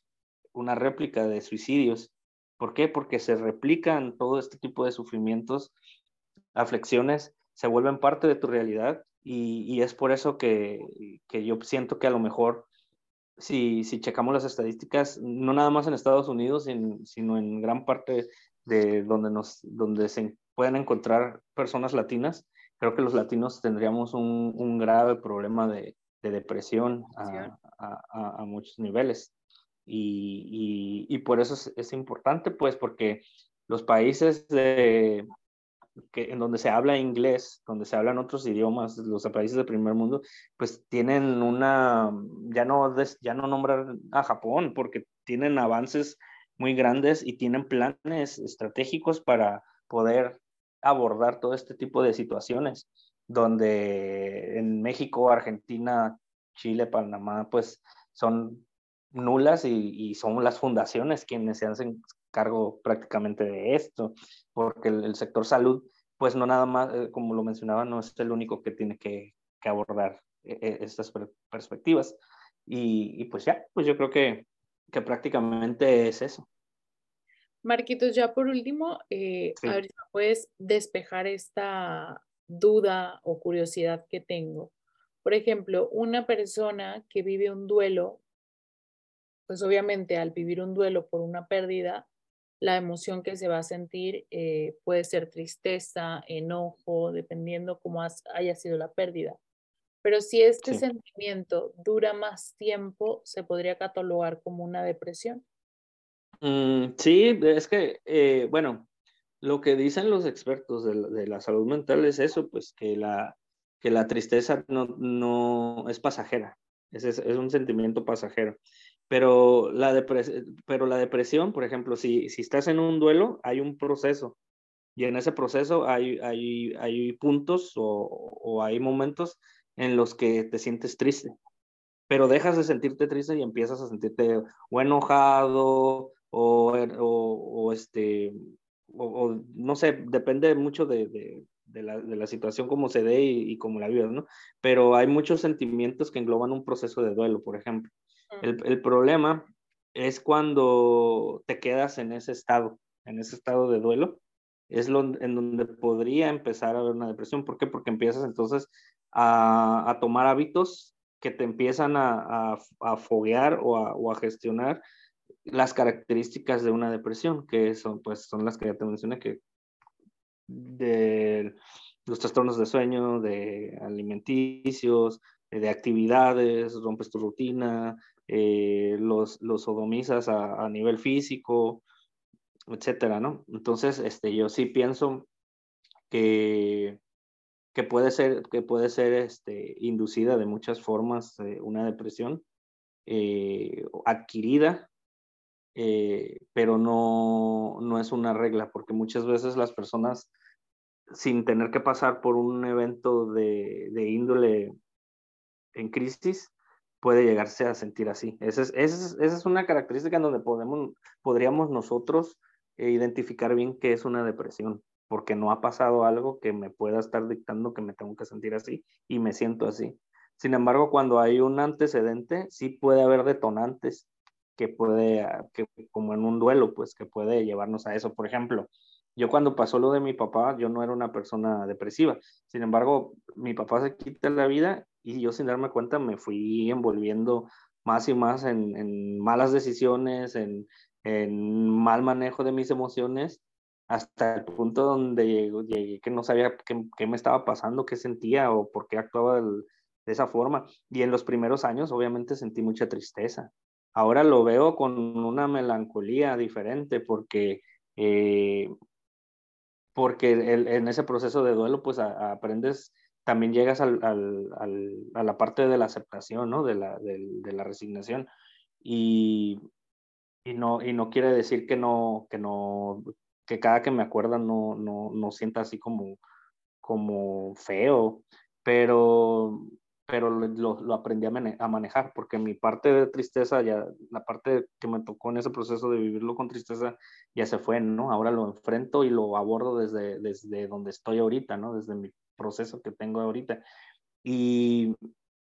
Speaker 3: una réplica de suicidios. ¿Por qué? Porque se replican todo este tipo de sufrimientos, aflicciones, se vuelven parte de tu realidad y, y es por eso que, que yo siento que a lo mejor si, si checamos las estadísticas, no nada más en Estados Unidos, sino en gran parte de donde, nos, donde se pueden encontrar personas latinas, creo que los latinos tendríamos un, un grave problema de, de depresión a, a, a, muchos niveles. Y, y, y por eso es, es, importante, pues, porque los países de, que, en donde se habla inglés, donde se hablan otros idiomas, los países del primer mundo, pues tienen una, ya no, ya no nombrar a Japón, porque tienen avances muy grandes y tienen planes estratégicos para poder abordar todo este tipo de situaciones, donde en México, Argentina, Chile, Panamá, pues son nulas y, y, son las fundaciones quienes se hacen cargo prácticamente de esto, porque el, el sector salud, pues no nada más, eh, como lo mencionaba, no es el único que tiene que, que abordar eh, estas per perspectivas. Y, y, pues ya, pues yo creo que, que prácticamente es eso.
Speaker 2: Marquitos, ya por último, eh, sí. a ver si puedes despejar esta duda o curiosidad que tengo. Por ejemplo, una persona que vive un duelo pues obviamente al vivir un duelo por una pérdida, la emoción que se va a sentir eh, puede ser tristeza, enojo, dependiendo cómo haya sido la pérdida. Pero si este sentimiento dura más tiempo, se podría catalogar como una depresión.
Speaker 3: Mm, sí, es que, eh, bueno, lo que dicen los expertos de la, salud mental es eso, pues que la, que la tristeza no, no es pasajera, es, es, un sentimiento pasajero. Pero la, pero la depresión, por ejemplo, si, si estás en un duelo, hay un proceso y en ese proceso hay, hay, hay puntos o, o hay momentos en los que te sientes triste, pero dejas de sentirte triste y empiezas a sentirte o enojado o, o, este, o, no sé, depende mucho de, de, de, la, de la, situación como se dé y, y como la vives, ¿no? Pero hay muchos sentimientos que engloban un proceso de duelo, por ejemplo. El, el, problema es cuando te quedas en ese estado, en ese estado de duelo, es lo, en donde podría empezar a haber una depresión. ¿Por qué? Porque empiezas entonces a, a tomar hábitos que te empiezan a, a, a foguear o a, o a gestionar las características de una depresión, que son, pues, son las que ya te mencioné, que de los trastornos de sueño, de alimenticios, de actividades, rompes tu rutina, eh, los, los sodomizas a, a, nivel físico, etcétera, ¿no? Entonces, este, yo sí pienso que, que puede ser, que puede ser este, inducida de muchas formas eh, una depresión eh, adquirida pero no, no es una regla, porque muchas veces las personas, sin tener que pasar por un evento de, de índole en crisis, puede llegarse a sentir así. Esa es, esa es, esa es una característica en donde podemos, podríamos nosotros eh, identificar bien qué es una depresión, porque no ha pasado algo que me pueda estar dictando que me tengo que sentir así y me siento así. Sin embargo, cuando hay un antecedente, sí puede haber detonantes que puede, ah, que, como en un duelo, pues que puede llevarnos a eso. Por ejemplo, yo cuando pasó lo de mi papá, yo no era una persona depresiva. Sin embargo, mi papá se quita la vida y yo sin darme cuenta me fui envolviendo más y más en, en malas decisiones, en, en, mal manejo de mis emociones, hasta el punto donde llegué, llegué que no sabía qué, qué, me estaba pasando, qué sentía o por qué actuaba de esa forma. Y en los primeros años, obviamente, sentí mucha tristeza ahora lo veo con una melancolía diferente porque, eh, porque en ese proceso de duelo pues aprendes, también llegas al, al, al, a la parte de la aceptación, ¿no? De la, de, la resignación. Y, y, no, y no quiere decir que no, que no, que cada que me acuerda no, no, no sienta así como, como feo, pero pero lo, lo aprendí a, a, manejar, porque mi parte de tristeza, ya la parte que me tocó en ese proceso de vivirlo con tristeza, ya se fue, ¿no? Ahora lo enfrento y lo abordo desde, desde donde estoy ahorita, ¿no? Desde mi proceso que tengo ahorita. Y,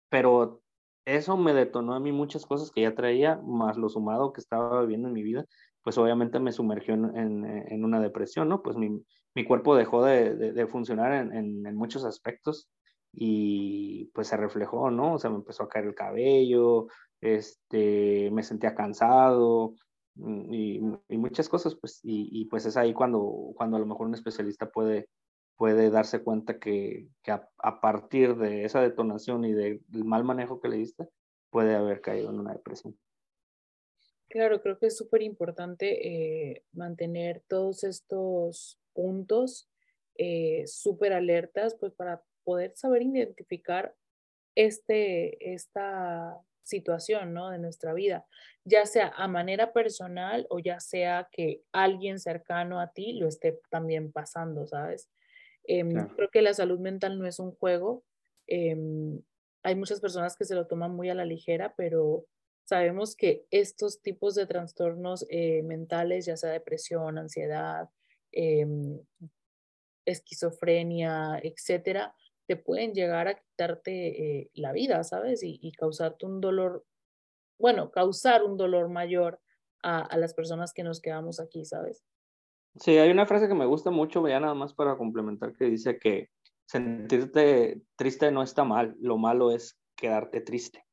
Speaker 3: pero eso me detonó a mí muchas cosas que ya traía, más lo sumado que estaba viviendo en mi vida, pues obviamente me sumergió en, en, en una depresión, ¿no? Pues mi, mi cuerpo dejó de, de, de funcionar en, en, muchos aspectos y pues se reflejó, ¿no? O sea, me empezó a caer el cabello, este, me sentía cansado mm, y, y muchas cosas, pues, y, y, pues es ahí cuando, cuando a lo mejor un especialista puede, puede darse cuenta que, que a, a, partir de esa detonación y del mal manejo que le diste, puede haber caído en una depresión.
Speaker 2: Claro, creo que es súper importante eh, mantener todos estos puntos eh, súper alertas, pues para poder saber identificar este, esta situación ¿no? de nuestra vida, ya sea a manera personal o ya sea que alguien cercano a ti lo esté también pasando, ¿sabes? Eh, claro. Creo que la salud mental no es un juego. Eh, hay muchas personas que se lo toman muy a la ligera, pero sabemos que estos tipos de trastornos eh, mentales, ya sea depresión, ansiedad, em, esquizofrenia, etcétera, te pueden llegar a quitarte eh, la vida, ¿sabes? Y, y, causarte un dolor, bueno, causar un dolor mayor a, a, las personas que nos quedamos aquí, ¿sabes?
Speaker 3: Sí, hay una frase que me gusta mucho, ya nada más para complementar, que dice que sentirte triste no está mal, lo malo es quedarte triste.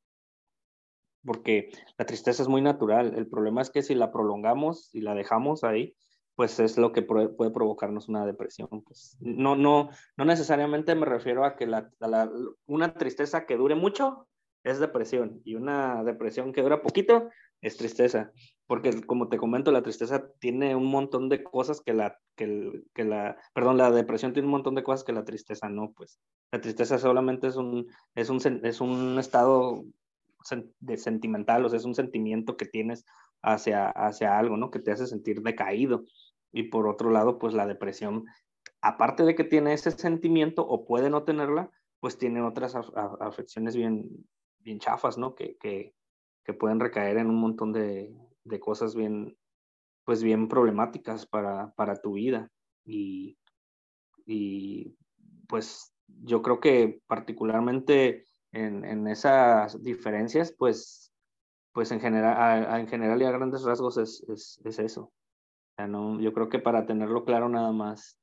Speaker 3: porque la tristeza es muy natural. El problema es que si la prolongamos y la dejamos ahí, pues es lo que puede provocarnos una depresión. Pues no, no, no necesariamente me refiero a que la, una tristeza que dure mucho es depresión y una depresión que dura poquito es tristeza, porque como te comento, la tristeza tiene un montón de cosas que la, que, que la, perdón, la depresión tiene un montón de cosas que la tristeza no, pues la tristeza solamente es un, es un, es un estado de sentimental, o sea, es un sentimiento que tienes hacia, hacia algo, ¿no? Que te hace sentir decaído. Y por otro lado, pues la depresión, aparte de que tiene ese sentimiento o puede no tenerla, pues tiene otras afecciones bien, bien chafas, ¿no? Que, que, que pueden recaer en un montón de, de, cosas bien, pues bien problemáticas para, para tu vida. Y, y pues yo creo que particularmente en, en esas diferencias, pues, pues en general, en general y a grandes rasgos es, es, es eso. no, yo creo que para tenerlo claro nada más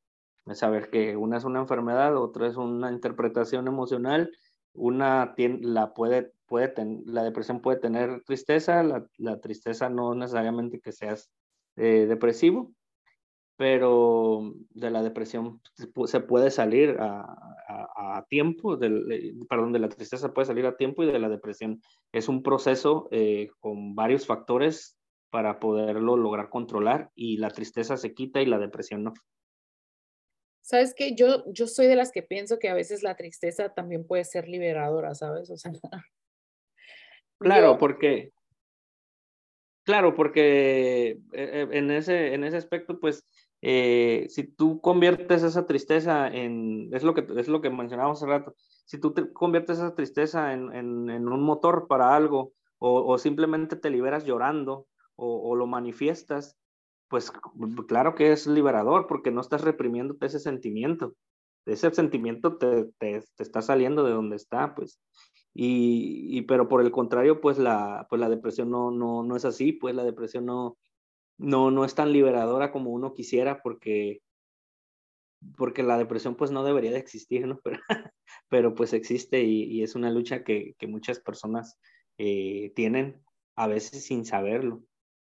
Speaker 3: es saber que una es una enfermedad, otra es una interpretación emocional, una tiene, la puede, puede la depresión puede tener tristeza, la, la tristeza no necesariamente que seas eh, depresivo, pero de la depresión se puede salir a, a, tiempo, del, perdón, de la tristeza puede salir a tiempo y de la depresión es un proceso eh, con varios factores para poderlo lograr controlar y la tristeza se quita y la depresión no.
Speaker 2: Sabes que yo, yo soy de las que pienso que a veces la tristeza también puede ser liberadora, ¿sabes? O sea,
Speaker 3: claro, porque Claro, porque eh, en ese, en ese aspecto, pues eh, si tú conviertes esa tristeza en, es lo que, es lo que mencionábamos hace rato, si tú te conviertes esa tristeza en, en, un motor para algo o, o, simplemente te liberas llorando o, o, lo manifiestas, pues claro que es liberador porque no estás reprimiéndote ese sentimiento. Ese sentimiento te, te, te está saliendo de donde está, pues. Y, y, pero por el contrario, pues la, pues la depresión no, no, no es así, pues la depresión no, no, no es tan liberadora como uno quisiera porque, porque la depresión pues no debería de existir, ¿no? Pero, pero pues existe y, es una lucha que, que muchas personas eh, tienen a veces sin saberlo,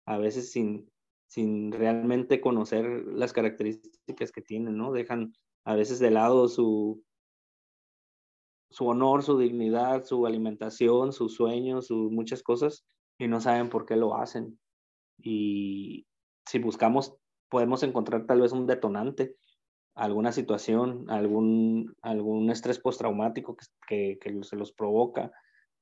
Speaker 3: a veces sin, sin realmente conocer las características que tienen, ¿no? Dejan a veces de lado su, su honor, su dignidad, su alimentación, sus sueños, sus muchas cosas y no saben por qué lo hacen y si buscamos podemos encontrar tal vez un detonante, alguna situación, algún, algún estrés postraumático que, que, se los provoca,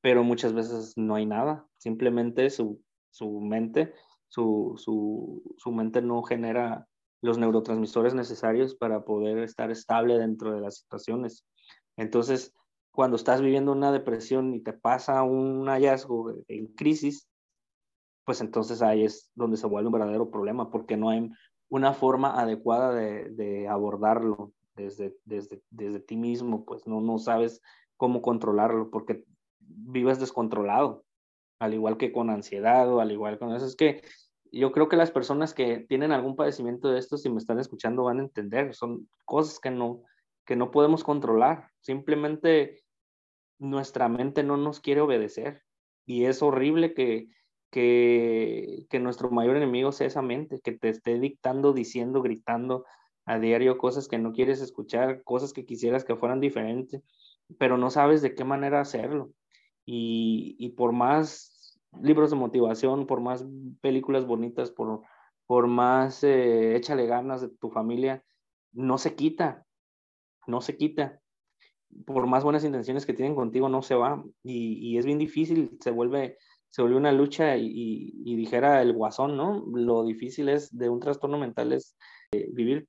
Speaker 3: pero muchas veces no hay nada, simplemente su, su mente, su, su, su mente no genera los neurotransmisores necesarios para poder estar estable dentro de las situaciones. Entonces, cuando estás viviendo una depresión y te pasa un hallazgo en crisis, pues entonces ahí es donde se vuelve un verdadero problema, porque no hay una forma adecuada de, de abordarlo desde, desde, desde ti mismo, pues no, no sabes cómo controlarlo, porque vives descontrolado, al igual que con ansiedad o al igual con eso. Es que yo creo que las personas que tienen algún padecimiento de esto, si me están escuchando, van a entender, son cosas que no, que no podemos controlar, simplemente nuestra mente no nos quiere obedecer. Y es horrible que, que, que nuestro mayor enemigo sea esa mente, que te esté dictando, diciendo, gritando a diario cosas que no quieres escuchar, cosas que quisieras que fueran diferentes, pero no sabes de qué manera hacerlo. Y, y por más libros de motivación, por más películas bonitas, por, por más eh, échale ganas de tu familia, no se quita, no se quita. Por más buenas intenciones que tienen contigo, no se va. Y, es bien difícil, se vuelve, se volvió una lucha y, dijera el guasón, ¿no? Lo difícil es de un trastorno mental es eh, vivir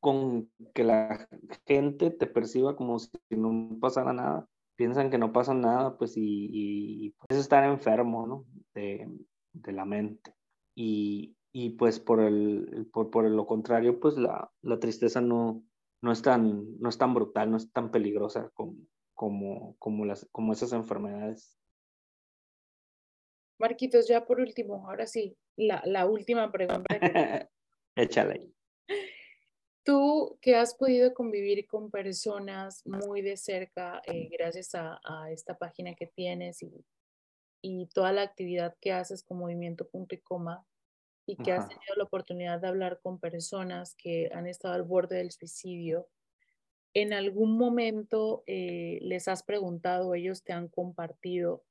Speaker 3: con que la gente te perciba como si no pasara nada. Piensan que no pasa nada, pues, y, pues estar enfermo, ¿no? De, la mente. Y, pues por, el, por, por lo contrario, pues la tristeza no, no, es tan, no es tan brutal, no es tan peligrosa como, como, como, las, como esas enfermedades.
Speaker 2: Marquitos, ya por último, ahora sí, la, la última pregunta.
Speaker 3: Échale.
Speaker 2: Tú que has podido convivir con personas muy de cerca eh, gracias a, a, esta página que tienes y, y toda la actividad que haces con Movimiento Punto y Coma y que has tenido la oportunidad de hablar con personas que han estado al borde del suicidio, ¿en algún momento eh, les has preguntado, ellos te han compartido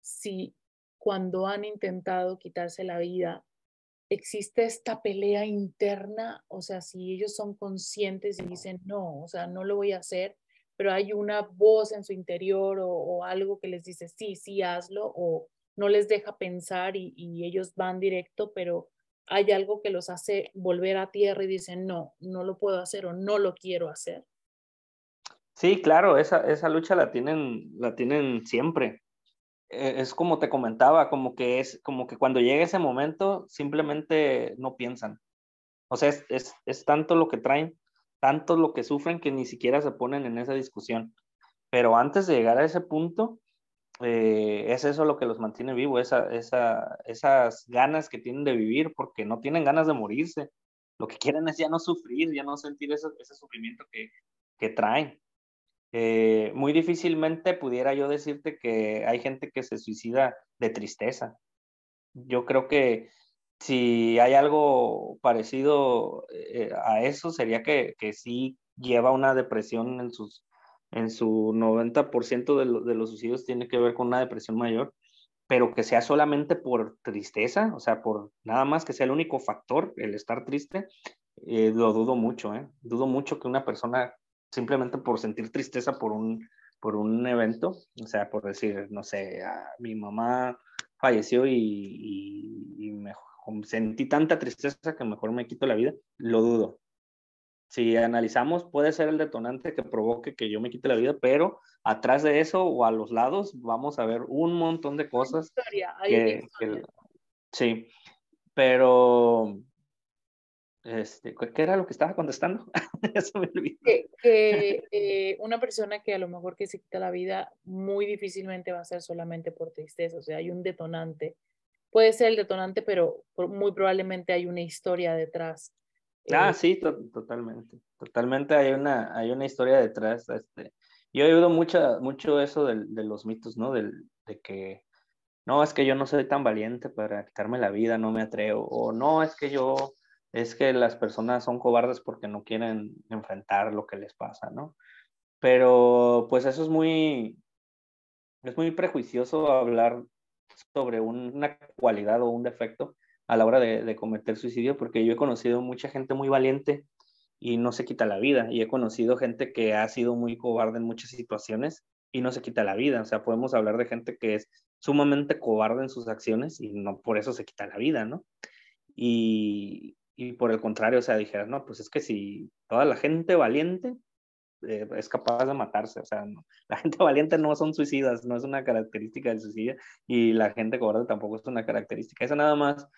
Speaker 2: si cuando han intentado quitarse la vida, existe esta pelea interna, o sea, si ellos son conscientes y dicen, no, o sea, no lo voy a hacer, pero hay una voz en su interior o, algo que les dice, sí, sí, hazlo, o no les deja pensar y, ellos van directo, pero hay algo que los hace volver a tierra y dicen, no, no lo puedo hacer o no lo quiero hacer.
Speaker 3: Sí, claro, esa, esa lucha la tienen, la tienen siempre. E, es como te comentaba, como que es como que cuando llega ese momento simplemente no piensan. O sea, es, es, tanto lo que traen, tanto lo que sufren que ni siquiera se ponen en esa discusión. Pero antes de llegar a ese punto, eh, es eso lo que los mantiene vivos, esa, esa, esas ganas que tienen de vivir, porque no tienen ganas de morirse. Lo que quieren es ya no sufrir, ya no sentir ese, sufrimiento que, que traen. Eh, muy difícilmente pudiera yo decirte que hay gente que se suicida de tristeza. Yo creo que si hay algo parecido eh, a eso, sería que, que, sí lleva una depresión en, sus, en su 90% de, de, los suicidios tiene que ver con una depresión mayor, pero que sea solamente por tristeza, o sea, por nada más que sea el único factor, el estar triste, eh, lo dudo mucho, ¿eh? Dudo mucho que una persona simplemente por sentir tristeza por un, por un evento, o sea, por decir, no sé, ah, mi mamá falleció y, y, me sentí tanta tristeza que mejor me quito la vida, lo dudo. Si analizamos, puede ser el detonante que provoque que yo me quite la vida, pero atrás de eso o a los lados vamos a ver un montón de cosas. que, sí, pero este, ¿Qué era lo que estaba contestando? Eso me olvidó.
Speaker 2: Que, que eh, una persona que a lo mejor que se quita la vida muy difícilmente va a ser solamente por tristeza, o sea, hay un detonante. Puede ser el detonante, pero muy probablemente hay una historia detrás.
Speaker 3: Ah, eh, sí, totalmente. Totalmente hay una, hay una historia detrás. Este. Yo he oído mucho, mucho eso de, de los mitos, ¿no? Del, de que, no, es que yo no soy tan valiente para quitarme la vida, no me atrevo. O no, es que yo es que las personas son cobardes porque no quieren enfrentar lo que les pasa, ¿no? Pero pues eso es muy, es muy prejuicioso hablar sobre una cualidad o un defecto a la hora de, cometer suicidio, porque yo he conocido mucha gente muy valiente y no se quita la vida, y he conocido gente que ha sido muy cobarde en muchas situaciones y no se quita la vida, o sea, podemos hablar de gente que es sumamente cobarde en sus acciones y no por eso se quita la vida, ¿no? Y, y por el contrario, o sea, dijeras, no, pues es que si toda la gente valiente eh, es capaz de matarse, o sea, la gente valiente no son suicidas, no es una característica del suicidio, y la gente cobarde tampoco es una característica, eso nada más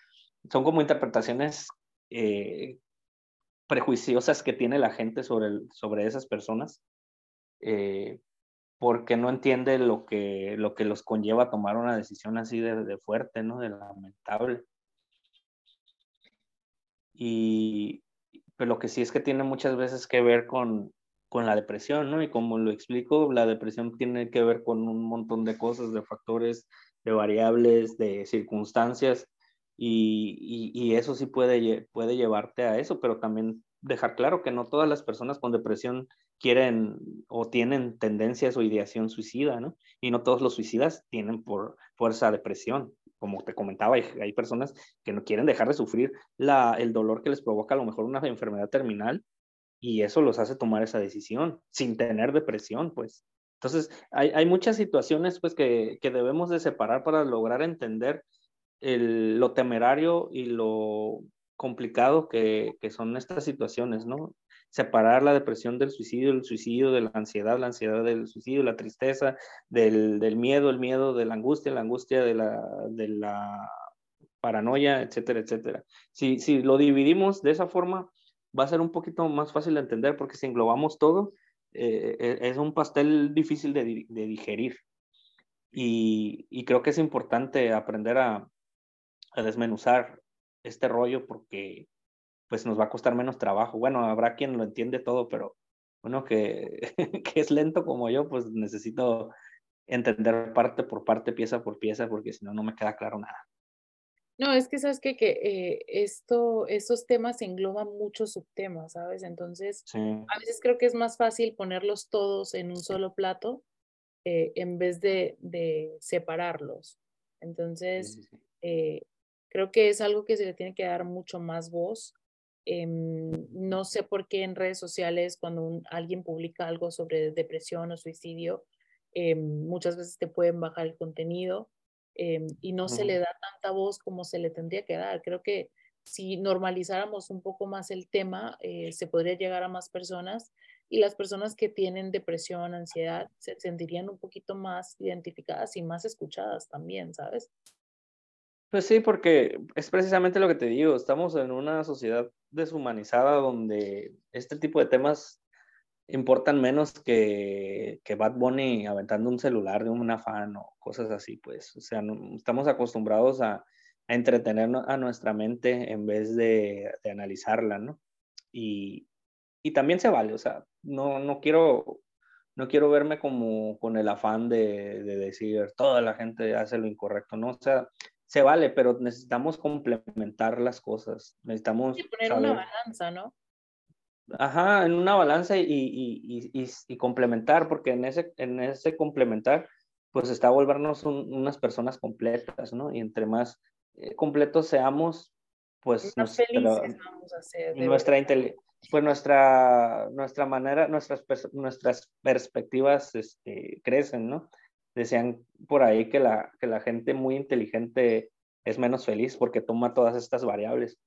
Speaker 3: son como interpretaciones eh, prejuiciosas que tiene la gente sobre, sobre esas personas, eh, porque no entiende lo que, lo que los conlleva tomar una decisión así de, de fuerte, ¿no? De lamentable. Y pero lo que sí es que tiene muchas veces que ver con, con la depresión, ¿no? Y como lo explico, la depresión tiene que ver con un montón de cosas, de factores, de variables, de circunstancias, y, y, eso sí puede, puede llevarte a eso, pero también dejar claro que no todas las personas con depresión quieren o tienen tendencias o ideación suicida, ¿no? Y no todos los suicidas tienen por fuerza depresión como te comentaba, hay, personas que no quieren dejar de sufrir la, el dolor que les provoca a lo mejor una enfermedad terminal y eso los hace tomar esa decisión sin tener depresión, pues. Entonces, hay, hay muchas situaciones pues que, que, debemos de separar para lograr entender el, lo temerario y lo complicado que, que son estas situaciones, ¿no? separar la depresión del suicidio, el suicidio de la ansiedad, la ansiedad del suicidio, la tristeza, del, del miedo, el miedo de la angustia, la angustia de la, de la paranoia, etcétera, etcétera. Si, si lo dividimos de esa forma, va a ser un poquito más fácil de entender porque si englobamos todo, eh, e, es un pastel difícil de, de digerir. Y, y, creo que es importante aprender a, a desmenuzar este rollo porque pues nos va a costar menos trabajo. Bueno, habrá quien lo entiende todo, pero uno que, que es lento como yo, pues necesito entender parte por parte, pieza por pieza, porque si no, no me queda claro nada.
Speaker 2: No, es que sabes que, que eh, esto, estos temas engloban muchos subtemas, ¿sabes? Entonces, a veces creo que es más fácil ponerlos todos en un solo plato eh, en vez de, de separarlos. Entonces, eh, creo que es algo que se le tiene que dar mucho más voz. Em, no sé por qué en redes sociales, cuando alguien publica algo sobre depresión o suicidio, em, muchas veces te pueden bajar el contenido em, y no se le da tanta voz como se le tendría que dar. Creo que si normalizáramos un poco más el tema, eh, se podría llegar a más personas y las personas que tienen depresión, ansiedad, se sentirían un poquito más identificadas y más escuchadas también, ¿sabes?
Speaker 3: Pues sí, porque es precisamente lo que te digo, estamos en una sociedad deshumanizada donde este tipo de temas importan menos que, que Bad Bunny aventando un celular de un afán o cosas así, pues, o sea, no, estamos acostumbrados a, a entretener a nuestra mente en vez de, de analizarla, ¿no? Y, y, también se vale, o sea, no, no quiero no quiero verme como con el afán de, de, decir toda la gente hace lo incorrecto, ¿no? O sea, se vale, pero necesitamos complementar las cosas. Necesitamos.
Speaker 2: poner una balanza, ¿no?
Speaker 3: Ajá, en una balanza y, y, y, y, complementar, porque en ese, en ese complementar, pues está volvernos unas personas completas, ¿no? Y entre más eh, completos seamos, pues
Speaker 2: más felices vamos a ser.
Speaker 3: Nuestra pues nuestra, nuestra manera, nuestras, nuestras perspectivas este, crecen, ¿no? Decían por ahí que la, que la gente muy inteligente es menos feliz porque toma todas estas variables.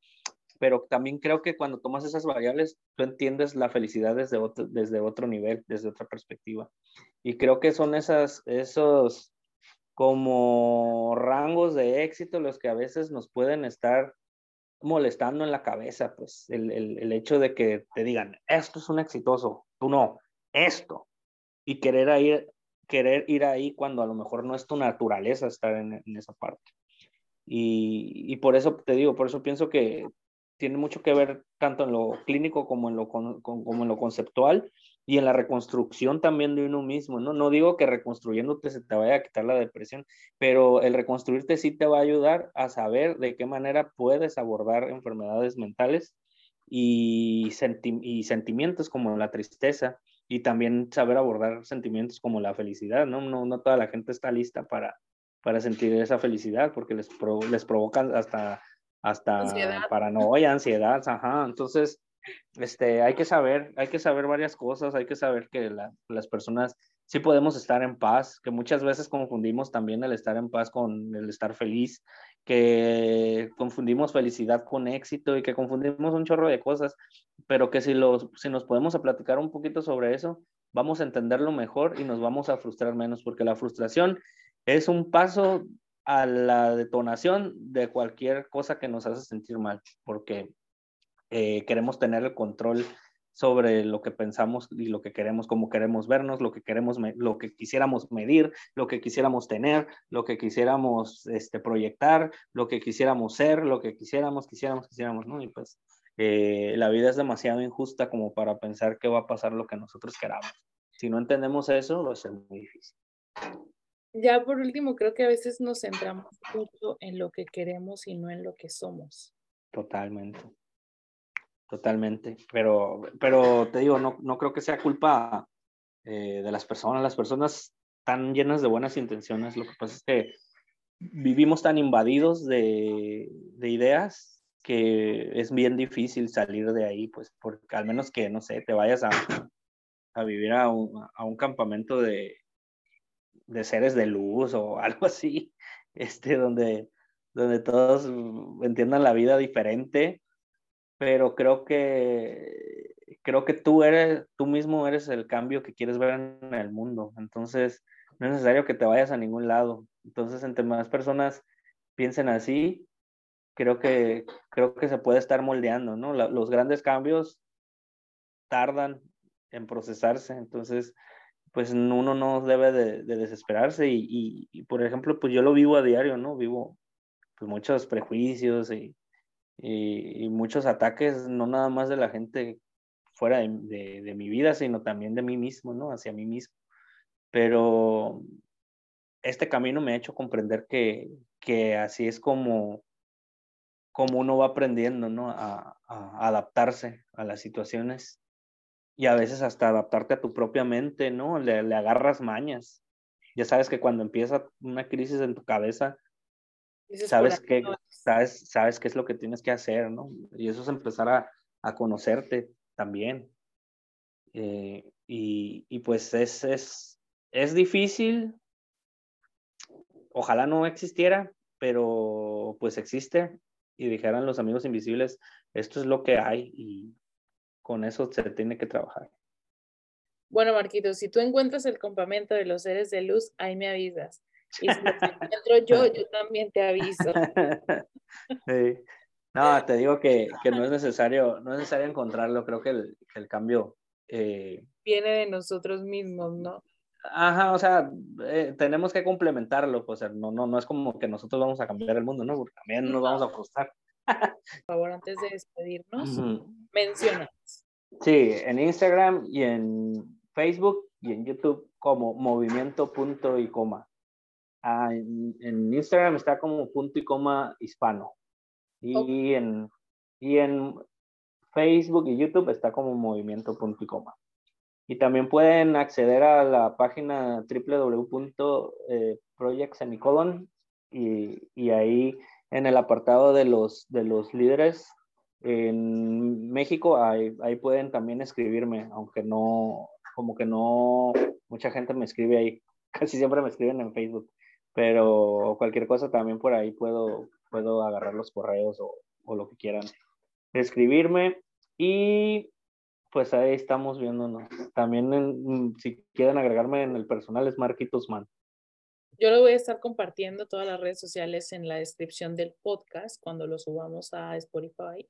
Speaker 3: Pero también creo que cuando tomas esas variables, tú entiendes la felicidad desde otro, desde otro nivel, desde otra perspectiva. Y creo que son esas, esos como rangos de éxito los que a veces nos pueden estar molestando en la cabeza, pues el, el, el hecho de que te digan, esto es un exitoso, tú no, esto, y querer ir querer ir ahí cuando a lo mejor no es tu naturaleza estar en, esa parte. Y, y, por eso te digo, por eso pienso que tiene mucho que ver tanto en lo clínico como en lo, como en lo conceptual y en la reconstrucción también de uno mismo, ¿no? No digo que reconstruyéndote se te vaya a quitar la depresión, pero el reconstruirte sí te va a ayudar a saber de qué manera puedes abordar enfermedades mentales y, y sentimientos como la tristeza, y también saber abordar sentimientos como la felicidad, ¿no? No, no toda la gente está lista para, para sentir esa felicidad porque les, les provocan hasta, hasta ansiedad. paranoia, ansiedad, ajá. Entonces, este, hay que saber, hay que saber varias cosas, hay que saber que las personas sí podemos estar en paz, que muchas veces confundimos también el estar en paz con el estar feliz, que confundimos felicidad con éxito y que confundimos un chorro de cosas, pero que si, los, si nos podemos platicar un poquito sobre eso, vamos a entenderlo mejor y nos vamos a frustrar menos, porque la frustración es un paso a la detonación de cualquier cosa que nos hace sentir mal, porque eh, queremos tener el control sobre lo que pensamos y lo que queremos, cómo queremos vernos, lo que queremos, lo que quisiéramos medir, lo que quisiéramos tener, lo que quisiéramos este, proyectar, lo que quisiéramos ser, lo que quisiéramos, quisiéramos, quisiéramos, ¿no? Y pues eh, la vida es demasiado injusta como para pensar que va a pasar lo que nosotros queramos. Si no entendemos eso, va a ser muy difícil.
Speaker 2: Ya por último, creo que a veces nos centramos mucho en lo que queremos y no en lo que somos.
Speaker 3: Totalmente. Totalmente, pero, pero te digo, no, no creo que sea culpa eh, de las personas. Las personas están llenas de buenas intenciones. Lo que pasa es que vivimos tan invadidos de, de ideas que es bien difícil salir de ahí, pues, porque al menos que, no sé, te vayas a, a vivir a un, a un campamento de, de seres de luz o algo así, este, donde, donde todos entiendan la vida diferente pero creo que creo que tú eres tú mismo eres el cambio que quieres ver en el mundo. Entonces no es necesario que te vayas a ningún lado. Entonces entre más personas piensen así creo que creo que se puede estar moldeando no los grandes cambios tardan en procesarse entonces pues uno no debe de, desesperarse y, por ejemplo pues yo lo vivo a diario no vivo pues muchos prejuicios y muchos ataques, no nada más de la gente fuera de, mi vida, sino también de mí mismo, ¿no? Hacia mí mismo. Pero, este camino me ha hecho comprender que así es como, como uno va aprendiendo, ¿no? A, a, adaptarse a las situaciones y a veces hasta adaptarte a tu propia mente, ¿no? Le, le agarras mañas. Ya sabes que cuando empieza una crisis en tu cabeza, sabes qué, sabes, sabes qué es lo que tienes que hacer, ¿no? Y eso es empezar a, a conocerte también. Eh, y, y, pues es, es, es difícil, ojalá no existiera, pero pues existe y dijeran los amigos invisibles, esto es lo que hay y con eso se tiene que trabajar.
Speaker 2: Bueno, Marquito, si tú encuentras el campamento de los seres de luz, ahí me avisas. Y si encuentro yo, yo también te aviso.
Speaker 3: Sí. No, te digo que, que, no es necesario, no es necesario encontrarlo. Creo que el, que el cambio eh,
Speaker 2: viene de nosotros mismos, ¿no?
Speaker 3: Ajá, o sea, eh, tenemos que complementarlo, pues no, no, no es como que nosotros vamos a cambiar el mundo, ¿no? Porque también nos vamos a frustrar.
Speaker 2: Por favor, antes de despedirnos, menciona.
Speaker 3: Sí, en Instagram y en Facebook y en YouTube como movimiento punto y coma. Ah, en, en, Instagram está como punto y coma hispano. Y, en, y en Facebook y YouTube está como movimiento punto y coma. Y también pueden acceder a la página www.projectsemicolon y, y ahí en el apartado de los, de los líderes en México, ahí, ahí pueden también escribirme, aunque no, como que no, mucha gente me escribe ahí, casi siempre me escriben en Facebook, pero cualquier cosa también por ahí puedo, puedo agarrar los correos o, o lo que quieran escribirme y pues ahí estamos viéndonos. También en, si quieren agregarme en el personal es Marquitos Man.
Speaker 2: Yo lo voy a estar compartiendo todas las redes sociales en la descripción del podcast cuando lo subamos a Spotify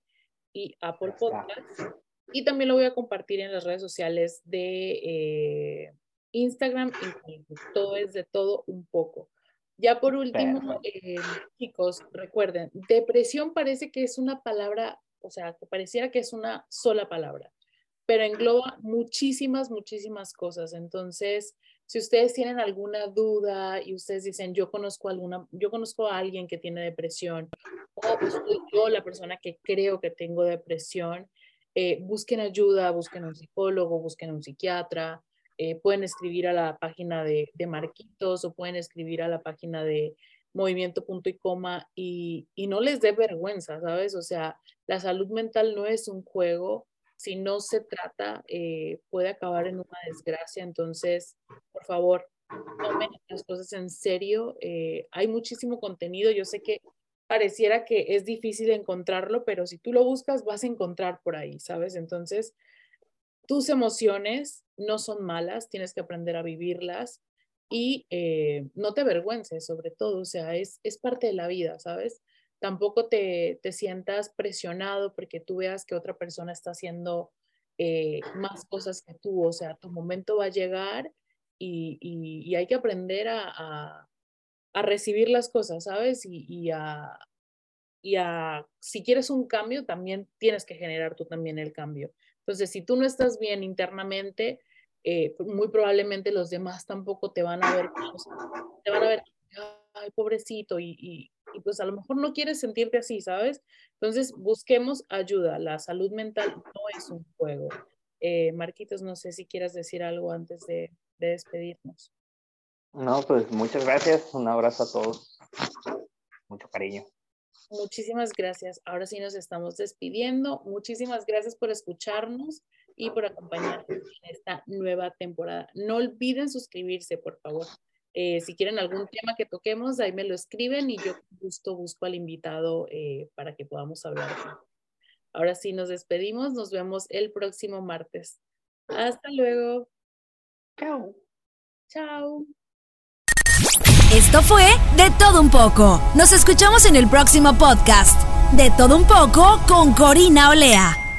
Speaker 2: y Apple Podcast. Y también lo voy a compartir en las redes sociales de eh, Instagram y Facebook. Todo es de todo un poco. Ya por último, eh, chicos, recuerden, depresión parece que es una palabra, o sea, que pareciera que es una sola palabra pero engloba muchísimas, muchísimas cosas. Entonces, si ustedes tienen alguna duda y ustedes dicen, yo conozco alguna, yo conozco a alguien que tiene depresión, o soy yo la persona que creo que tengo depresión, eh, busquen ayuda, busquen un psicólogo, busquen un psiquiatra, eh, pueden escribir a la página de, de, Marquitos o pueden escribir a la página de movimiento punto y coma y, y no les dé vergüenza, ¿sabes? O sea, la salud mental no es un juego, si no se trata, eh, puede acabar en una desgracia. Entonces, por favor, tomen las cosas en serio. Eh, hay muchísimo contenido. Yo sé que pareciera que es difícil encontrarlo, pero si tú lo buscas, vas a encontrar por ahí, ¿sabes? Entonces, tus emociones no son malas, tienes que aprender a vivirlas y eh, no te avergüences, sobre todo, o sea, es, es parte de la vida, ¿sabes? Tampoco te, sientas presionado porque tú veas que otra persona está haciendo eh, más cosas que tú, o sea, tu momento va a llegar y, hay que aprender a, recibir las cosas, ¿sabes? Y, a, y a, si quieres un cambio, también tienes que generar tú también el cambio. Entonces, si tú no estás bien internamente, eh, muy probablemente los demás tampoco te van a ver, te van a ver, ay, pobrecito, y, y pues a lo mejor no quieres sentirte así, ¿sabes? Entonces busquemos ayuda. La salud mental no es un juego. Eh, Marquitos, no sé si quieras decir algo antes de, de despedirnos.
Speaker 3: No, pues muchas gracias. Un abrazo a todos. Mucho cariño.
Speaker 2: Muchísimas gracias. Ahora sí nos estamos despidiendo. Muchísimas gracias por escucharnos y por acompañarnos en esta nueva temporada. No olviden suscribirse, por favor. Eh, si quieren algún tema que toquemos, ahí me lo escriben y yo justo busco al invitado eh, para que podamos hablar. Ahora sí, nos despedimos. Nos vemos el próximo martes. Hasta luego.
Speaker 3: Chao.
Speaker 2: Chao.
Speaker 1: Esto fue De Todo Un poco. Nos escuchamos en el próximo podcast. De Todo Un poco con Corina Olea.